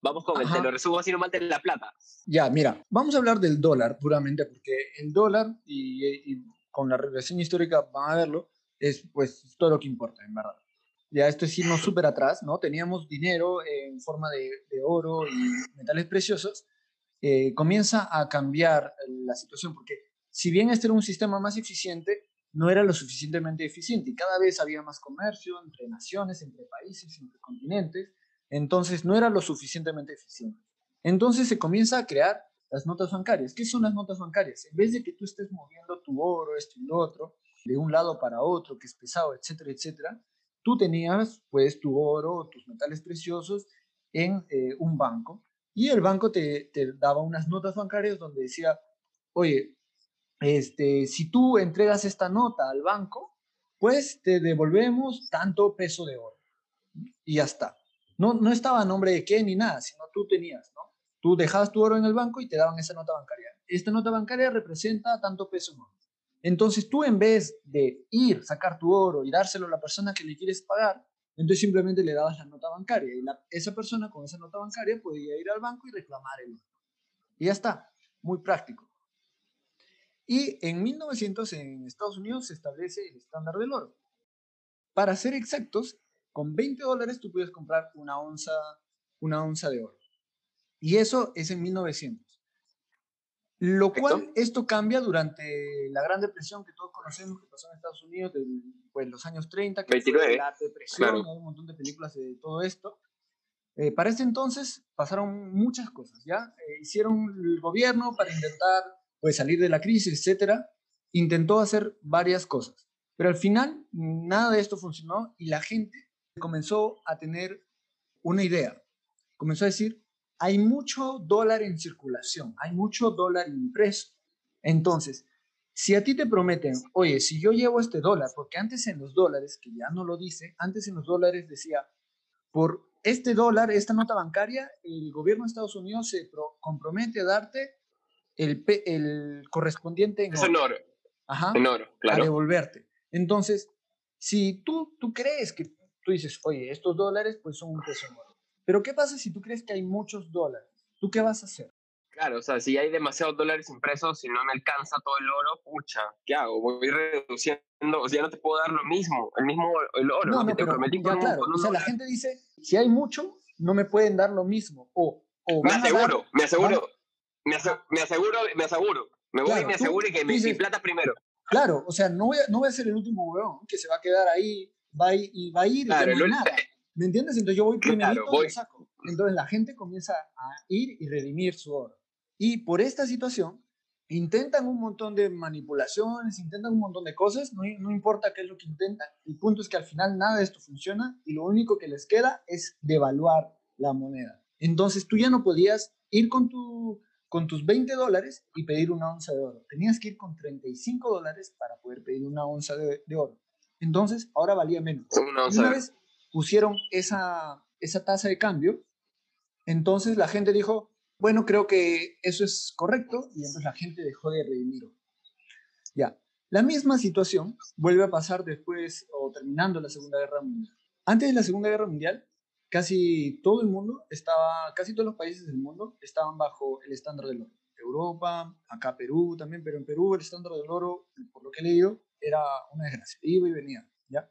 Vamos con el, te lo resumo así nomás de la plata. Ya, mira, vamos a hablar del dólar puramente, porque el dólar, y, y con la regresión histórica van a verlo, es pues todo lo que importa, en verdad. Ya esto es irnos súper atrás, ¿no? Teníamos dinero en forma de, de oro y metales preciosos. Eh, comienza a cambiar la situación, porque si bien este era un sistema más eficiente, no era lo suficientemente eficiente y cada vez había más comercio entre naciones, entre países, entre continentes, entonces no era lo suficientemente eficiente. Entonces se comienza a crear las notas bancarias. ¿Qué son las notas bancarias? En vez de que tú estés moviendo tu oro, esto y lo otro, de un lado para otro, que es pesado, etcétera, etcétera, tú tenías pues tu oro, tus metales preciosos en eh, un banco y el banco te, te, daba unas notas bancarias donde decía, oye, este, si tú entregas esta nota al banco, pues te devolvemos tanto peso de oro. Y ya está. No, no estaba a nombre de qué ni nada, sino tú tenías, ¿no? Tú dejabas tu oro en el banco y te daban esa nota bancaria. Esta nota bancaria representa tanto peso en oro. Entonces tú en vez de ir, sacar tu oro y dárselo a la persona que le quieres pagar, entonces simplemente le dabas la nota bancaria y esa persona con esa nota bancaria podía ir al banco y reclamar el oro. Y ya está, muy práctico. Y en 1900 en Estados Unidos se establece el estándar del oro. Para ser exactos, con 20 dólares tú puedes comprar una onza, una onza de oro. Y eso es en 1900. Lo cual, esto cambia durante la Gran Depresión que todos conocemos que pasó en Estados Unidos, de pues, los años 30, que 29, fue la depresión, claro. hay un montón de películas de todo esto. Eh, para este entonces pasaron muchas cosas, ¿ya? Eh, hicieron el gobierno para intentar pues, salir de la crisis, etcétera. Intentó hacer varias cosas, pero al final nada de esto funcionó y la gente comenzó a tener una idea. Comenzó a decir, hay mucho dólar en circulación, hay mucho dólar impreso. Entonces, si a ti te prometen, oye, si yo llevo este dólar, porque antes en los dólares, que ya no lo dice, antes en los dólares decía, por este dólar, esta nota bancaria, el gobierno de Estados Unidos se compromete a darte el, el correspondiente en oro. en oro. Ajá, en oro, claro. A devolverte. Entonces, si tú, tú crees que tú dices, oye, estos dólares pues son un peso en oro pero ¿qué pasa si tú crees que hay muchos dólares? ¿Tú qué vas a hacer? Claro, o sea, si hay demasiados dólares impresos, si no me alcanza todo el oro, pucha, ¿qué hago? Voy reduciendo, o sea, ya no te puedo dar lo mismo, el mismo el oro, no, que no, te pero, prometí ya, con claro, un, o sea, la gente dice, si hay mucho, no me pueden dar lo mismo, o, o me aseguro, dar, me aseguro, me, ase- me aseguro, me aseguro, me voy Claro, y me aseguro y que me, dices- mi plata primero. Claro, o sea, no voy, a, no voy a ser el último huevón que se va a quedar ahí, va ir, y va a ir Claro, y no el- nada. ¿Me entiendes? Entonces yo voy Claro, primerito y voy. lo saco. Entonces la gente comienza a ir y redimir su oro. Y por esta situación, intentan un montón de manipulaciones, intentan un montón de cosas, no, no importa qué es lo que intentan, el punto es que al final nada de esto funciona y lo único que les queda es devaluar la moneda. Entonces tú ya no podías ir con, tu, con tus 20 dólares y pedir una onza de oro. Tenías que ir con 35 dólares para poder pedir una onza de, de oro. Entonces ahora valía menos. Una Y onza una vez pusieron esa, esa tasa de cambio, entonces la gente dijo, bueno, creo que eso es correcto, y entonces la gente dejó de redimir. Ya, la misma situación vuelve a pasar después o terminando la Segunda Guerra Mundial. Antes de la Segunda Guerra Mundial, casi todo el mundo estaba, casi todos los países del mundo estaban bajo el estándar del oro. Europa, acá Perú también, pero en Perú el estándar del oro, por lo que he leído, era una desgracia, iba y venía, ¿ya?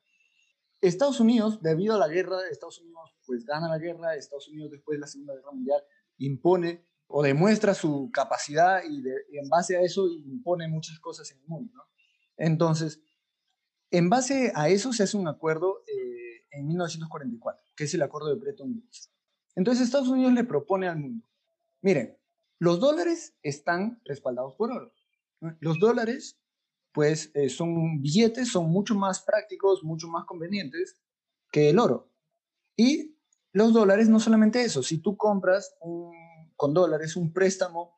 Estados Unidos, debido a la guerra, Estados Unidos pues gana la guerra, Estados Unidos después de la Segunda Guerra Mundial impone o demuestra su capacidad y, en base a eso impone muchas cosas en el mundo. Entonces, en base a eso se hace un acuerdo eh, en 1944, que es el acuerdo de Bretton Woods. Entonces Estados Unidos le propone al mundo, miren, los dólares están respaldados por oro. Los dólares, pues, eh, son billetes, son mucho más prácticos, mucho más convenientes que el oro. Y los dólares, no solamente eso, si tú compras con dólares un préstamo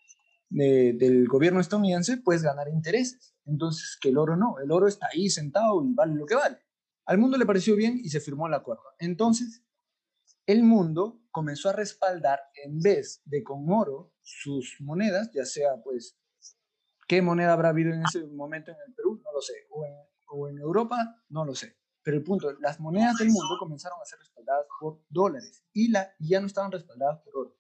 del gobierno estadounidense, puedes ganar intereses. Entonces, que el oro no, el oro está ahí sentado y vale lo que vale. Al mundo le pareció bien y se firmó el acuerdo. Entonces, el mundo comenzó a respaldar, en vez de con oro, sus monedas, ya sea pues, ¿qué moneda habrá habido en ese momento en el Perú? No lo sé. O en, o en Europa, no lo sé. Pero el punto, las monedas del mundo comenzaron a ser respaldadas por dólares y, la, y ya no estaban respaldadas por oro.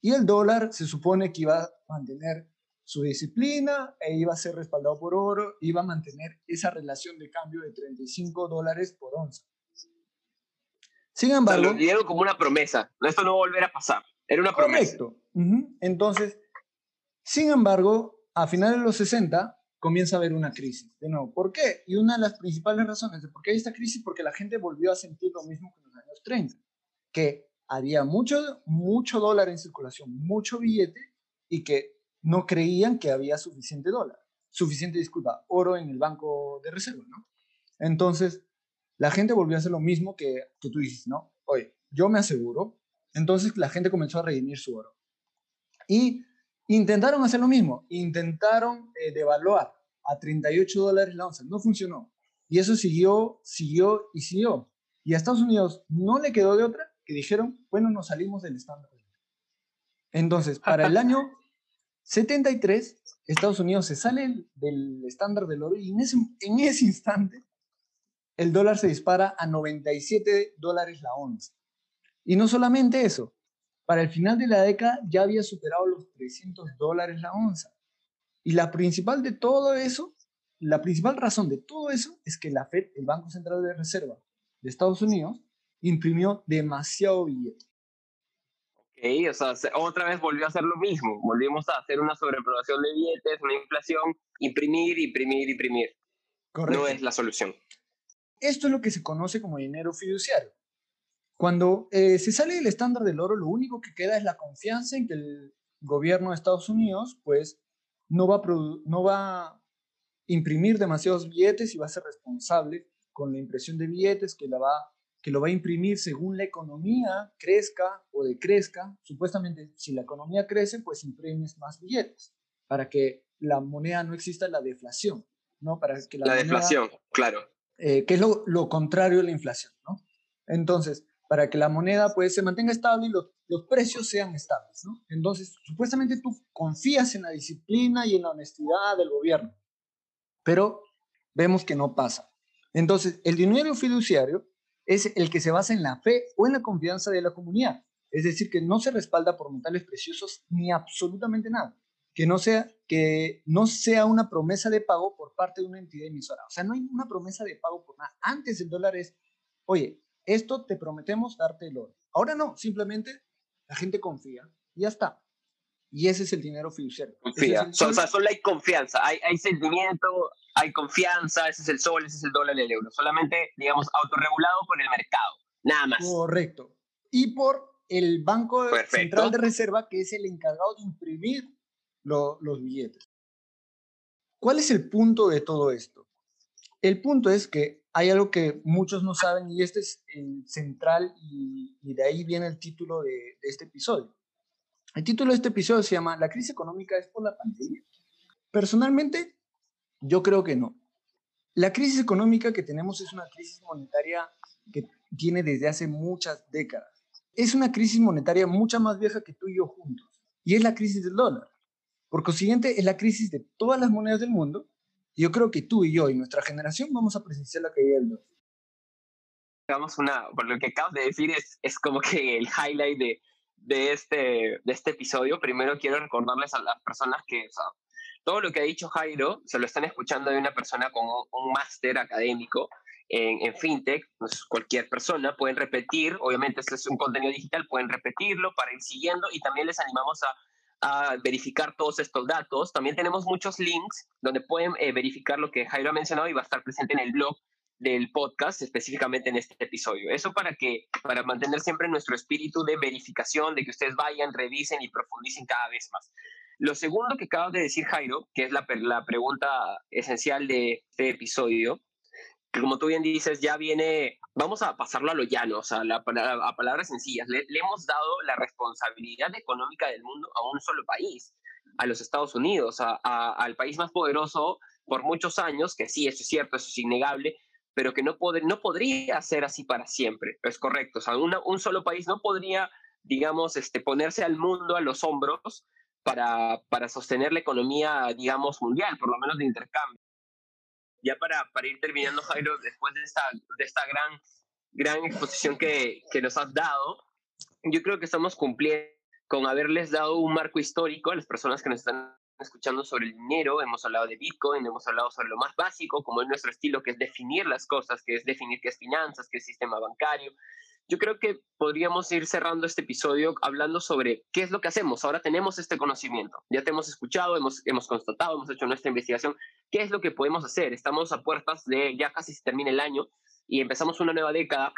Y el dólar se supone que iba a mantener su disciplina e iba a ser respaldado por oro, iba a mantener esa relación de cambio de 35 dólares por onza. Sin embargo... lo dieron como una promesa, esto no va a volver a pasar, era una promesa. Correcto. Entonces, sin embargo, a finales de los 60 comienza a haber una crisis. De nuevo, ¿por qué? Y una de las principales razones de por qué hay esta crisis, porque la gente volvió a sentir lo mismo que en los años 30, que había mucho, mucho dólar en circulación, mucho billete, y que no creían que había suficiente dólar, suficiente, disculpa, oro en el banco de reserva, ¿no? Entonces, la gente volvió a hacer lo mismo que, que tú dices, ¿no? Oye, yo me aseguro. Entonces, la gente comenzó a redimir su oro. Y intentaron hacer lo mismo, intentaron eh, devaluar a 38 dólares la onza, no funcionó. Y eso siguió, siguió y siguió. Y a Estados Unidos no le quedó de otra que dijeron, bueno, nos salimos del estándar. Entonces, para el año 73, Estados Unidos se sale del estándar del oro y en ese, en ese instante el dólar se dispara a 97 dólares la onza. Y no solamente eso, para el final de la década ya había superado los 300 dólares la onza. Y la principal de todo eso, la principal razón de todo eso es que la Fed, el Banco Central de Reserva de Estados Unidos, imprimió demasiado billete o sea, otra vez volvió a hacer lo mismo. Volvimos a hacer una sobreproducción de billetes, una inflación, imprimir, imprimir, imprimir. Correcto. No es la solución. Esto es lo que se conoce como dinero fiduciario. Cuando eh, se sale del estándar del oro, lo único que queda es la confianza en que el gobierno de Estados Unidos, pues, no va a, no va a imprimir demasiados billetes y va a ser responsable con la impresión de billetes que la va que lo va a imprimir según la economía crezca o decrezca. Supuestamente, si la economía crece, pues imprimes más billetes para que la moneda no exista la deflación, ¿no? Para que la, deflación, claro. Eh, que es lo, lo, contrario a la inflación, ¿no? Entonces, para que la moneda pues se mantenga estable y los, los precios sean estables, ¿no? Entonces, supuestamente tú confías en la disciplina y en la honestidad del gobierno, pero vemos que no pasa. Entonces, el dinero fiduciario es el que se basa en la fe o en la confianza de la comunidad. Es decir, que no se respalda por metales preciosos ni absolutamente nada. Que no sea, que no sea una promesa de pago por parte de una entidad emisora. O sea, no hay una promesa de pago por nada. Antes el dólar es, oye, esto te prometemos darte el oro. Ahora no, simplemente la gente confía y ya está. Y ese es el dinero fiduciario. Confía. o sea, solo hay confianza, hay, hay sentimiento, hay confianza, ese es el sol, ese es el dólar, el euro. Solamente, digamos, autorregulado por el mercado, nada más. Correcto. Y por el Banco Central de Reserva, que es el encargado de imprimir los billetes. ¿Cuál es el punto de todo esto? El punto es que hay algo que muchos no saben y este es el central y, de ahí viene el título de, de, este episodio. El título de este episodio se llama ¿La crisis económica es por la pandemia? Personalmente, yo creo que no. La crisis económica que tenemos es una crisis monetaria que tiene desde hace muchas décadas. Es una crisis monetaria mucha más vieja que tú y yo juntos. Y es la crisis del dólar. Por consiguiente, es la crisis de todas las monedas del mundo. Yo creo que tú y yo y nuestra generación vamos a presenciar la caída del dólar. Digamos, una, por lo que acabas de decir, es, es como que el highlight de, de, este, de este episodio. Primero quiero recordarles a las personas que todo lo que ha dicho Jairo se lo están escuchando de una persona con un, máster académico en, en, fintech, pues cualquier persona, pueden repetir, obviamente este es un contenido digital, pueden repetirlo para ir siguiendo y también les animamos a, a verificar todos estos datos. También tenemos muchos links donde pueden eh, verificar lo que Jairo ha mencionado y va a estar presente en el blog del podcast, específicamente en este episodio. Eso para que, para mantener siempre nuestro espíritu de verificación, de que ustedes vayan, revisen y profundicen cada vez más. Lo segundo que acabas de decir, Jairo, que es la, la pregunta esencial de este episodio, que como tú bien dices, ya viene, vamos a pasarlo a lo llano, o sea, a palabras sencillas. Le, hemos dado la responsabilidad económica del mundo a un solo país, a los Estados Unidos, a, al país más poderoso por muchos años, que sí, eso es cierto, eso es innegable, pero que no, no podría ser así para siempre. Es correcto, o sea, un solo país no podría, digamos, este, ponerse al mundo a los hombros para, para sostener la economía, digamos, mundial, por lo menos de intercambio. Ya para, para ir terminando, Jairo, después de esta, de esta gran, gran exposición que, que nos has dado, yo creo que estamos cumpliendo con haberles dado un marco histórico a las personas que nos están escuchando sobre el dinero, hemos hablado de Bitcoin, hemos hablado sobre lo más básico, como es nuestro estilo, que es definir las cosas, que es definir qué es finanzas, qué es sistema bancario, yo creo que podríamos ir cerrando este episodio hablando sobre qué es lo que hacemos. Ahora tenemos este conocimiento, ya te hemos escuchado, hemos, hemos constatado, hemos hecho nuestra investigación. ¿Qué es lo que podemos hacer? Estamos a puertas de ya casi se termina el año y empezamos una nueva década.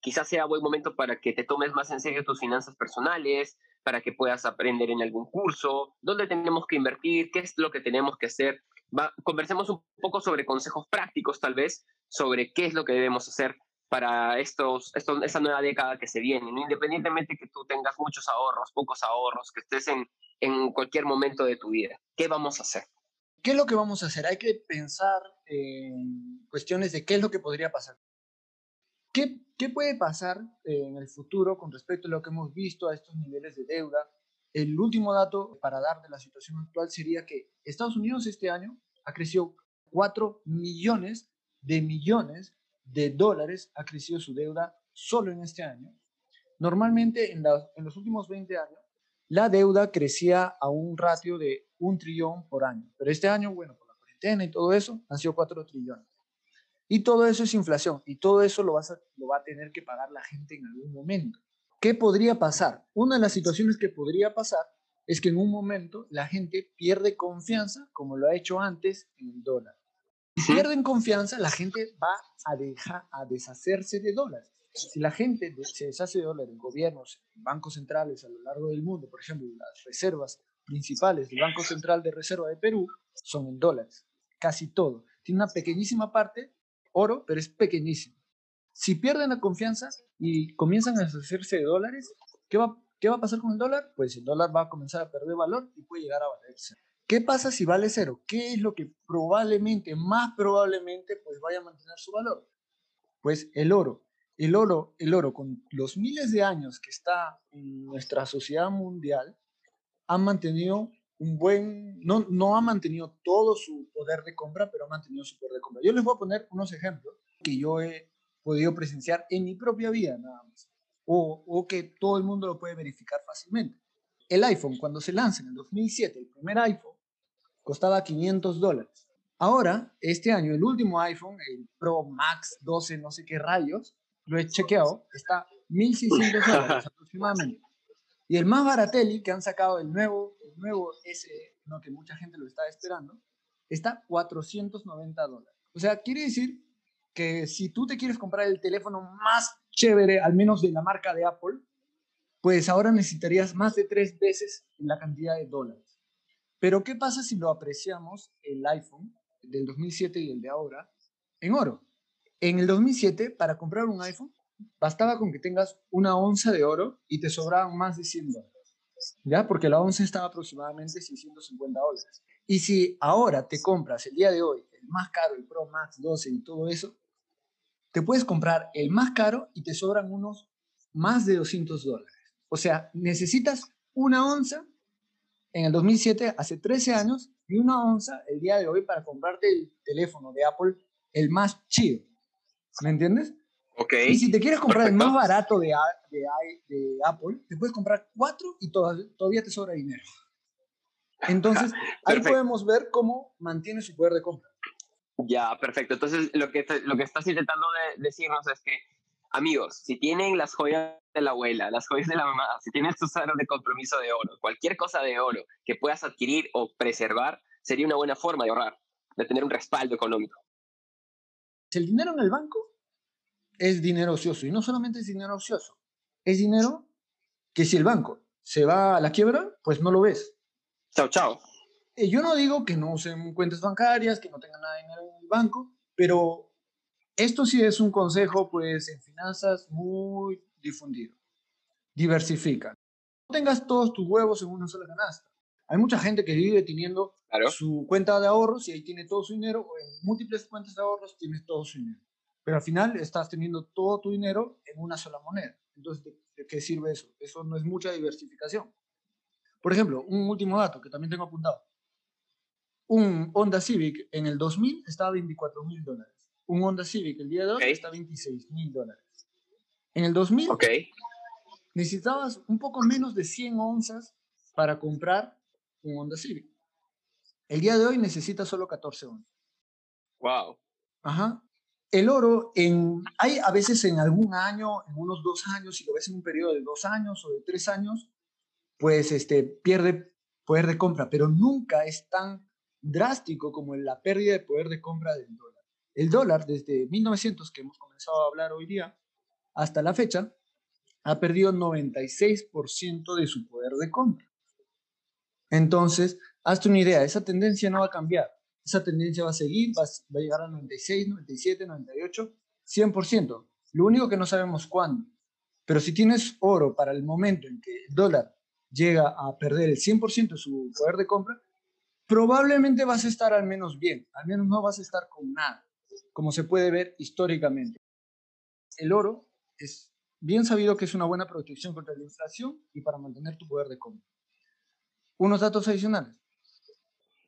Quizás sea buen momento para que te tomes más en serio tus finanzas personales, para que puedas aprender en algún curso, dónde tenemos que invertir, qué es lo que tenemos que hacer. conversemos un poco sobre consejos prácticos, tal vez, sobre qué es lo que debemos hacer para estos, esta nueva década que se viene, independientemente que tú tengas muchos ahorros, pocos ahorros, que estés en, en cualquier momento de tu vida. ¿Qué vamos a hacer? ¿Qué es lo que vamos a hacer? Hay que pensar en cuestiones de qué es lo que podría pasar. ¿Qué, ¿Qué puede pasar en el futuro con respecto a lo que hemos visto a estos niveles de deuda? El último dato para dar de la situación actual sería que Estados Unidos este año ha crecido 4 millones de millones de dólares ha crecido su deuda solo en este año. Normalmente en, los últimos 20 años la deuda crecía a un ratio de un trillón por año, pero este año, bueno, por la cuarentena y todo eso, han sido 4 trillones. Y todo eso es inflación y todo eso lo, lo va a tener que pagar la gente en algún momento. ¿Qué podría pasar? Una de las situaciones que podría pasar es que en un momento la gente pierde confianza, como lo ha hecho antes, en el dólar. Si pierden confianza, la gente va a dejar a deshacerse de dólares. Si la gente se deshace de dólares, gobiernos, bancos centrales a lo largo del mundo, por ejemplo, las reservas principales del Banco Central de Reserva de Perú son en dólares, casi todo. Tiene una pequeñísima parte oro, pero es pequeñísimo. Si pierden la confianza y comienzan a deshacerse de dólares, ¿qué va, ¿qué va a pasar con el dólar? Pues el dólar va a comenzar a perder valor y puede llegar a valerse. ¿Qué pasa si vale cero? ¿Qué es lo que probablemente, más probablemente, pues vaya a mantener su valor? Pues el oro. El oro, el oro, con los miles de años que está en nuestra sociedad mundial, ha mantenido un buen, no, no ha mantenido todo su poder de compra, pero ha mantenido su poder de compra. Yo les voy a poner unos ejemplos que yo he podido presenciar en mi propia vida, nada más, o, o que todo el mundo lo puede verificar fácilmente. El iPhone, cuando se lanza en el 2007, el primer iPhone, costaba 500 dólares. Ahora, este año, el último iPhone, el Pro Max 12, no sé qué rayos, lo he chequeado, está 1.600 dólares aproximadamente. Y el más baratelli que han sacado, el nuevo, el nuevo S, no, que mucha gente lo está esperando, está 490 dólares. O sea, quiere decir que si tú te quieres comprar el teléfono más chévere, al menos de la marca de Apple, pues ahora necesitarías más de tres veces la cantidad de dólares. Pero ¿qué pasa si lo apreciamos el iPhone del 2007 y el de ahora en oro? En el 2007, para comprar un iPhone, bastaba con que tengas una onza de oro y te sobraban más de 100 dólares. ¿Ya? Porque la onza estaba aproximadamente 650 dólares. Y si ahora te compras el día de hoy el más caro, el Pro Max 12 y todo eso, te puedes comprar el más caro y te sobran unos más de 200 dólares. O sea, necesitas una onza en el 2007, hace 13 años, y una onza el día de hoy para comprarte el teléfono de Apple, el más chido. ¿Me entiendes? Ok. Y si te quieres comprar el más barato de, de, de, Apple, te puedes comprar cuatro y todavía te sobra dinero. Entonces, ahí podemos ver cómo mantiene su poder de compra. Ya, perfecto. Entonces, lo que, lo que estás intentando de decirnos es que Amigos, si tienen las joyas de la abuela, las joyas de la mamá, si tienes tus aros de compromiso de oro, cualquier cosa de oro que puedas adquirir o preservar, sería una buena forma de ahorrar, de tener un respaldo económico. El dinero en el banco es dinero ocioso. Y no solamente es dinero ocioso, es dinero que si el banco se va a la quiebra, pues no lo ves. Chao, chao. Eh, Yo no digo que no usen cuentas bancarias, que no tengan nada de dinero en el banco, pero esto sí es un consejo, pues, en finanzas muy difundido. Diversifica. No tengas todos tus huevos en una sola canasta. Hay mucha gente que vive teniendo Claro. su cuenta de ahorros y ahí tiene todo su dinero, o en múltiples cuentas de ahorros tienes todo su dinero. Pero al final estás teniendo todo tu dinero en una sola moneda. Entonces, ¿de, de qué sirve eso? Eso no es mucha diversificación. Por ejemplo, un último dato que también tengo apuntado. Un Honda Civic en el 2000 estaba a 24 mil dólares. Un Honda Civic el día de hoy Ok. está a 26 mil dólares. En el 2000 Ok. necesitabas un poco menos de 100 onzas para comprar un Honda Civic. El día de hoy necesitas solo 14 onzas. Wow. Ajá. El oro, en, hay a veces en algún año, en unos dos años, si lo ves en un periodo de dos años o de tres años, pues este, pierde poder de compra, pero nunca es tan drástico como la pérdida de poder de compra del dólar. El dólar, desde 1900, que hemos comenzado a hablar hoy día, hasta la fecha, ha perdido 96% de su poder de compra. Entonces, hazte una idea, esa tendencia no va a cambiar. Esa tendencia va a seguir, va a, llegar a 96, 97, 98, 100%. Lo único que no sabemos cuándo. Pero si tienes oro para el momento en que el dólar llega a perder el 100% de su poder de compra, probablemente vas a estar al menos bien, al menos no vas a estar con nada, como se puede ver históricamente. El oro es bien sabido que es una buena protección contra la inflación y para mantener tu poder de compra. Unos datos adicionales.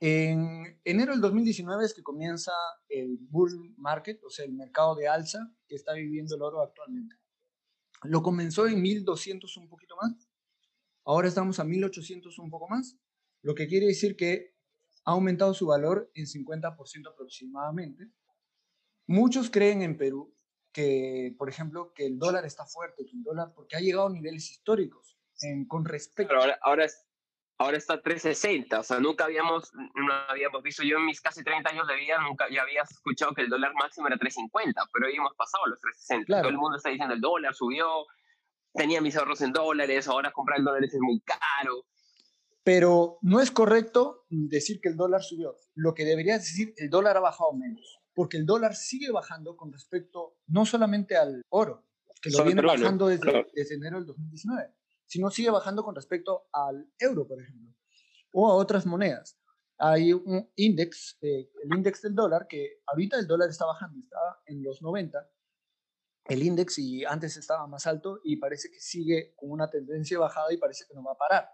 En enero del 2019 es que comienza el bull market, o sea, el mercado de alza que está viviendo el oro actualmente. Lo comenzó en 1200 un poquito más, ahora estamos a 1800 un poco más, lo que quiere decir que ha aumentado su valor en 50% aproximadamente. Muchos creen en Perú que, por ejemplo, que el dólar está fuerte, que el dólar, porque ha llegado a niveles históricos en- con respecto Pero ahora, ahora, ahora está 360, o sea, nunca habíamos, no habíamos visto, yo en mis casi 30 años de vida nunca ya había escuchado que el dólar máximo era 350, pero hoy hemos pasado a los 360. Claro. Todo el mundo está diciendo el dólar subió, tenía mis ahorros en dólares, ahora comprar en dólares es muy caro. Pero no es correcto decir que el dólar subió. Lo que deberías decir, el dólar ha bajado menos, porque el dólar sigue bajando con respecto no solamente al oro, que lo viene peruano, bajando desde, claro. desde enero del 2019, sino sigue bajando con respecto al euro, por ejemplo, o a otras monedas. Hay un índice, eh, el índice del dólar, que ahorita el dólar está bajando, está en los 90, el índice y antes estaba más alto y parece que sigue con una tendencia bajada y parece que no va a parar.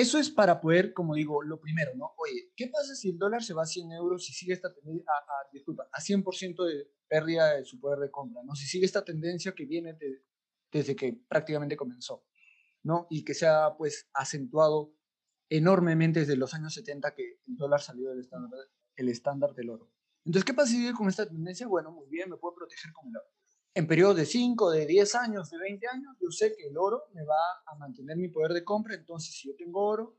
Eso es para poder, como digo, lo primero, ¿no? Oye, ¿qué pasa si el dólar se va a 100 euros y sigue esta tendencia, a, a- disculpa, a 100% de pérdida de su poder de compra, ¿no? Si sigue esta tendencia que viene de- desde que prácticamente comenzó, ¿no? Y que se ha, pues, acentuado enormemente desde los años 70 que el dólar salió del estándar, el estándar del oro. Entonces, ¿qué pasa si sigue con esta tendencia? Bueno, muy bien, me puedo proteger con el oro. En periodos de 5, de 10 años, de 20 años, yo sé que el oro me va a mantener mi poder de compra, entonces si yo tengo oro,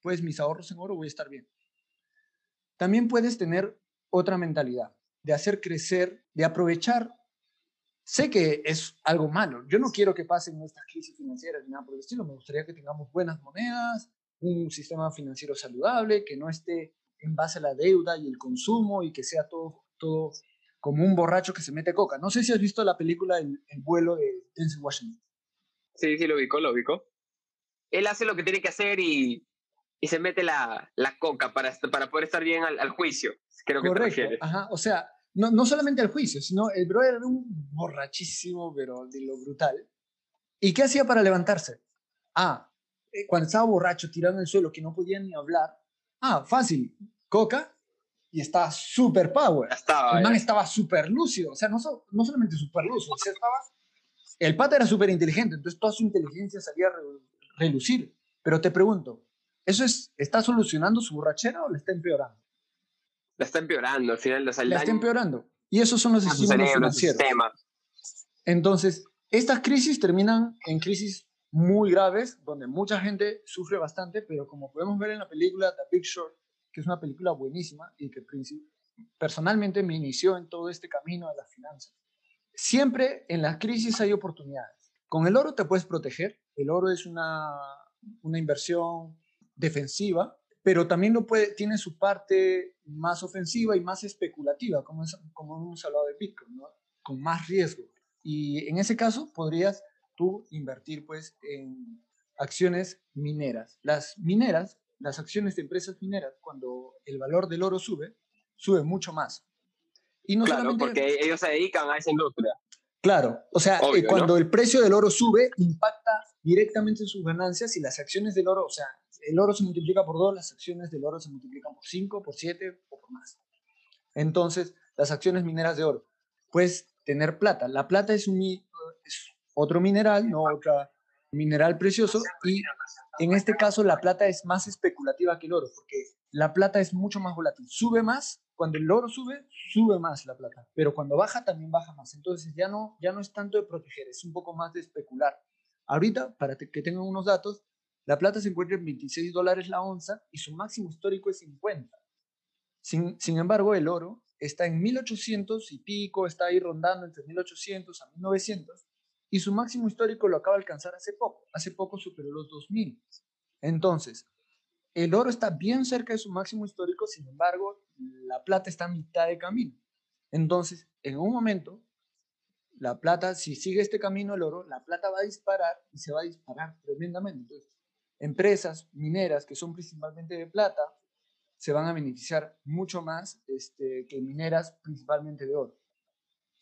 pues mis ahorros en oro voy a estar bien. También puedes tener otra mentalidad, de hacer crecer, de aprovechar. Sé que es algo malo, yo no quiero que pasen estas crisis financieras ni nada por el estilo, me gustaría que tengamos buenas monedas, un sistema financiero saludable, que no esté en base a la deuda y el consumo y que sea todo, todo como un borracho que se mete coca. No sé si has visto la película El, el vuelo de Denzel Washington. Sí, sí, lo ubicó, lo ubicó. Él hace lo que tiene que hacer y, y se mete la, la coca para, para poder estar bien al, al juicio. Creo que Correcto. Ajá, o sea, no, no solamente al juicio, sino el brother era un borrachísimo, pero de lo brutal. ¿Y qué hacía para levantarse? Ah, eh, cuando estaba borracho, tirado en el suelo, que no podía ni hablar. Ah, fácil, coca y estaba super power. Estaba. El man estaba súper lúcido, o sea, no, so- no solamente súper lúcido, o sea, estaba... El pata era súper inteligente, entonces toda su inteligencia salía a re- relucir. Pero te pregunto, ¿eso es, está solucionando su borrachera o le está empeorando? La está empeorando al final. El La está empeorando. Y esos son los estímulos financieros. Entonces, estas crisis terminan en crisis muy graves, donde mucha gente sufre bastante, pero como podemos ver en la película The Big Short, que es una película buenísima y que personalmente me inició en todo este camino de las finanzas. Siempre en las crisis hay oportunidades. Con el oro te puedes proteger. El oro es una, una inversión defensiva, pero también lo puede, tiene su parte más ofensiva y más especulativa, como, como hemos hablado de Bitcoin, ¿no? con más riesgo. Y en ese caso podrías tú invertir pues en acciones mineras. Las mineras, las acciones de empresas mineras, cuando el valor del oro sube, sube mucho más. Y no claro, porque ellos se dedican a esa industria. Claro, o sea, eh, cuando el precio del oro sube, impacta directamente en sus ganancias y las acciones del oro, o sea, el oro se multiplica por dos, las acciones del oro se multiplican por cinco, por siete o por más. Entonces, las acciones mineras de oro, pues tener plata. La plata es, un, es otro mineral, no otra mineral precioso, y en este caso la plata es más especulativa que el oro, porque la plata es mucho más volátil, sube más cuando el oro sube, sube más la plata, pero cuando baja también baja más. Entonces ya no, ya no es tanto de proteger, es un poco más de especular. Ahorita, para que tengan unos datos, la plata se encuentra en 26 dólares la onza y su máximo histórico es 50. Sin, sin embargo, el oro está en 1800 y pico, está ahí rondando entre 1800 a 1900 y su máximo histórico lo acaba de alcanzar hace poco. Hace poco superó los 2000. Entonces, el oro está bien cerca de su máximo histórico, sin embargo, la plata está a mitad de camino. Entonces, en un momento, la plata, si sigue este camino el oro, la plata va a disparar y se va a disparar tremendamente. Entonces, empresas mineras que son principalmente de plata se van a beneficiar mucho más este, que mineras principalmente de oro.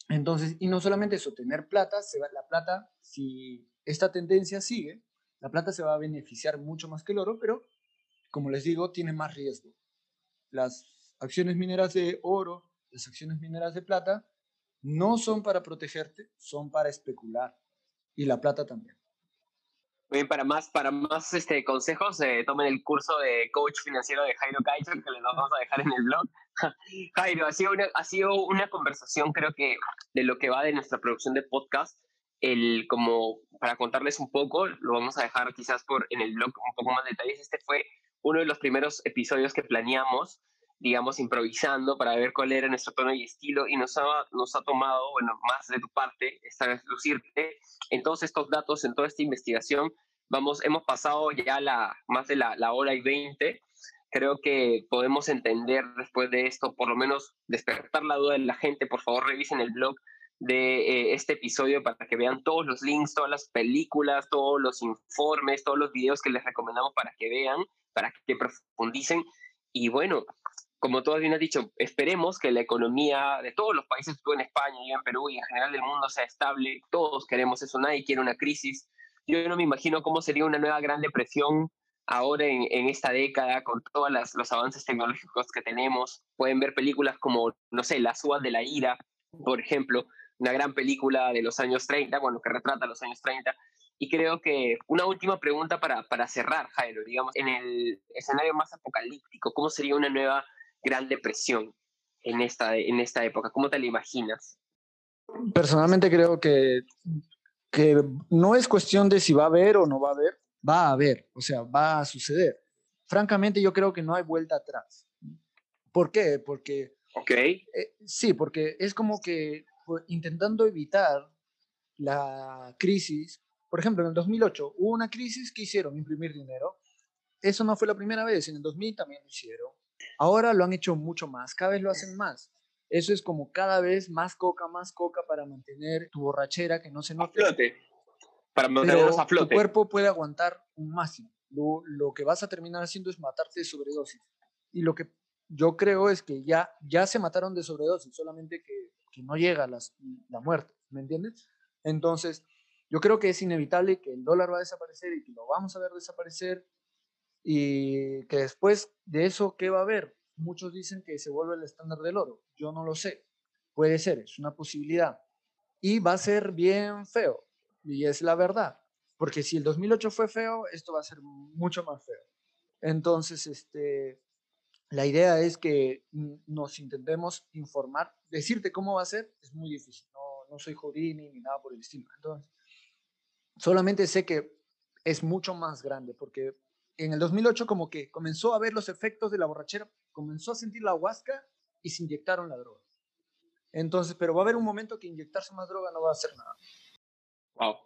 Entonces, y no solamente eso, tener plata, se va, la plata, si esta tendencia sigue, la plata se va a beneficiar mucho más que el oro, pero como les digo, tiene más riesgo. Las acciones mineras de oro, las acciones mineras de plata, no son para protegerte, son para especular. Y la plata también. Bien, para más, para más este, consejos, eh, tomen el curso de coach financiero de Jairo Kaiser, que les vamos a dejar en el blog. Jairo, ha sido, una, ha sido una conversación, creo que, de lo que va de nuestra producción de podcast. El, como para contarles un poco, lo vamos a dejar quizás por, en el blog un poco más detalles. Este fue uno de los primeros episodios que planeamos, digamos, improvisando para ver cuál era nuestro tono y estilo y nos ha, nos ha tomado, bueno, más de tu parte, esta lucirte en todos estos datos, en toda esta investigación. Vamos, hemos pasado ya la, más de la, la hora y veinte. Creo que podemos entender después de esto, por lo menos despertar la duda de la gente. Por favor, revisen el blog de eh, este episodio para que vean todos los links, todas las películas, todos los informes, todos los videos que les recomendamos para que vean para que profundicen. Y bueno, como tú bien has dicho, esperemos que la economía de todos los países, tú en España, yo en Perú y en general del mundo sea estable. Todos queremos eso, nadie quiere una crisis. Yo no me imagino cómo sería una nueva gran depresión ahora en, en esta década con todos los avances tecnológicos que tenemos. Pueden ver películas como, no sé, Las uvas de la ira, por ejemplo, una gran película de los años 30, bueno, que retrata los años 30, y creo que una última pregunta para, para cerrar, Jairo, digamos, en el escenario más apocalíptico, ¿cómo sería una nueva Gran Depresión en esta, en esta época? ¿Cómo te la imaginas? Personalmente creo que, que no es cuestión de si va a haber o no va a haber, va a haber, o sea, va a suceder. Francamente yo creo que no hay vuelta atrás. ¿Por qué? Porque... Ok. Eh, sí, porque es como que pues, intentando evitar la crisis, por ejemplo, en el 2008 hubo una crisis que hicieron imprimir dinero. Eso no fue la primera vez, en el 2000 también lo hicieron. Ahora lo han hecho mucho más, cada vez lo hacen más. Eso es como cada vez más coca, más coca para mantener tu borrachera que no se note. A flote. Para mantenerlos a flote. Tu cuerpo puede aguantar un máximo. Lo, lo, que vas a terminar haciendo es matarte de sobredosis. Y lo que yo creo es que ya, ya se mataron de sobredosis, solamente que, que no llega las, la muerte, ¿me entiendes? Entonces, yo creo que es inevitable que el dólar va a desaparecer y que lo vamos a ver desaparecer y que después de eso, ¿qué va a haber? Muchos dicen que se vuelve el estándar del oro. Yo no lo sé. Puede ser, es una posibilidad. Y va a ser bien feo. Y es la verdad. Porque si el 2008 fue feo, esto va a ser mucho más feo. Entonces, este, la idea es que nos intentemos informar. Decirte cómo va a ser es muy difícil. No, no soy Jorini ni nada por el estilo. Entonces, Solamente sé que es mucho más grande porque en el 2008 como que comenzó a ver los efectos de la borrachera, comenzó a sentir la huasca y se inyectaron la droga. Entonces, pero va a haber un momento que inyectarse más droga no va a hacer nada. Wow.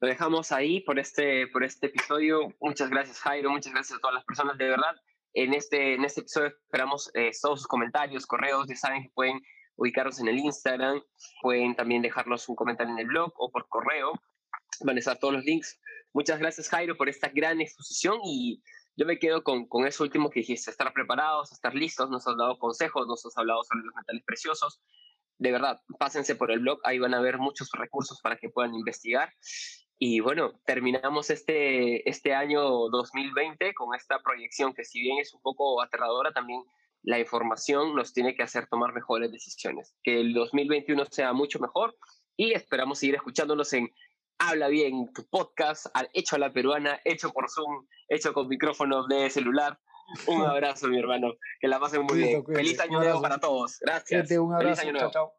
Lo dejamos ahí por este, por este episodio. Muchas gracias, Jairo. Muchas gracias a todas las personas. De verdad, en este, en este episodio esperamos eh, todos sus comentarios, correos. Ya saben que pueden ubicarnos en el Instagram. Pueden también dejarnos un comentario en el blog o por correo. Van a estar todos los links. Muchas gracias, Jairo, por esta gran exposición y yo me quedo con, con eso último que dijiste, estar preparados, estar listos, nos has dado consejos, nos has hablado sobre los metales preciosos. De verdad, pásense por el blog, ahí van a ver muchos recursos para que puedan investigar. Y bueno, terminamos este, este año 2020 con esta proyección que si bien es un poco aterradora, también la información nos tiene que hacer tomar mejores decisiones. Que el 2021 sea mucho mejor y esperamos seguir escuchándonos en Habla Bien, tu podcast hecho a la peruana, hecho por Zoom, hecho con micrófonos de celular. Un abrazo, mi hermano. Que la pasen muy bien. Feliz año nuevo para todos. Gracias. un abrazo. Feliz año nuevo. chao.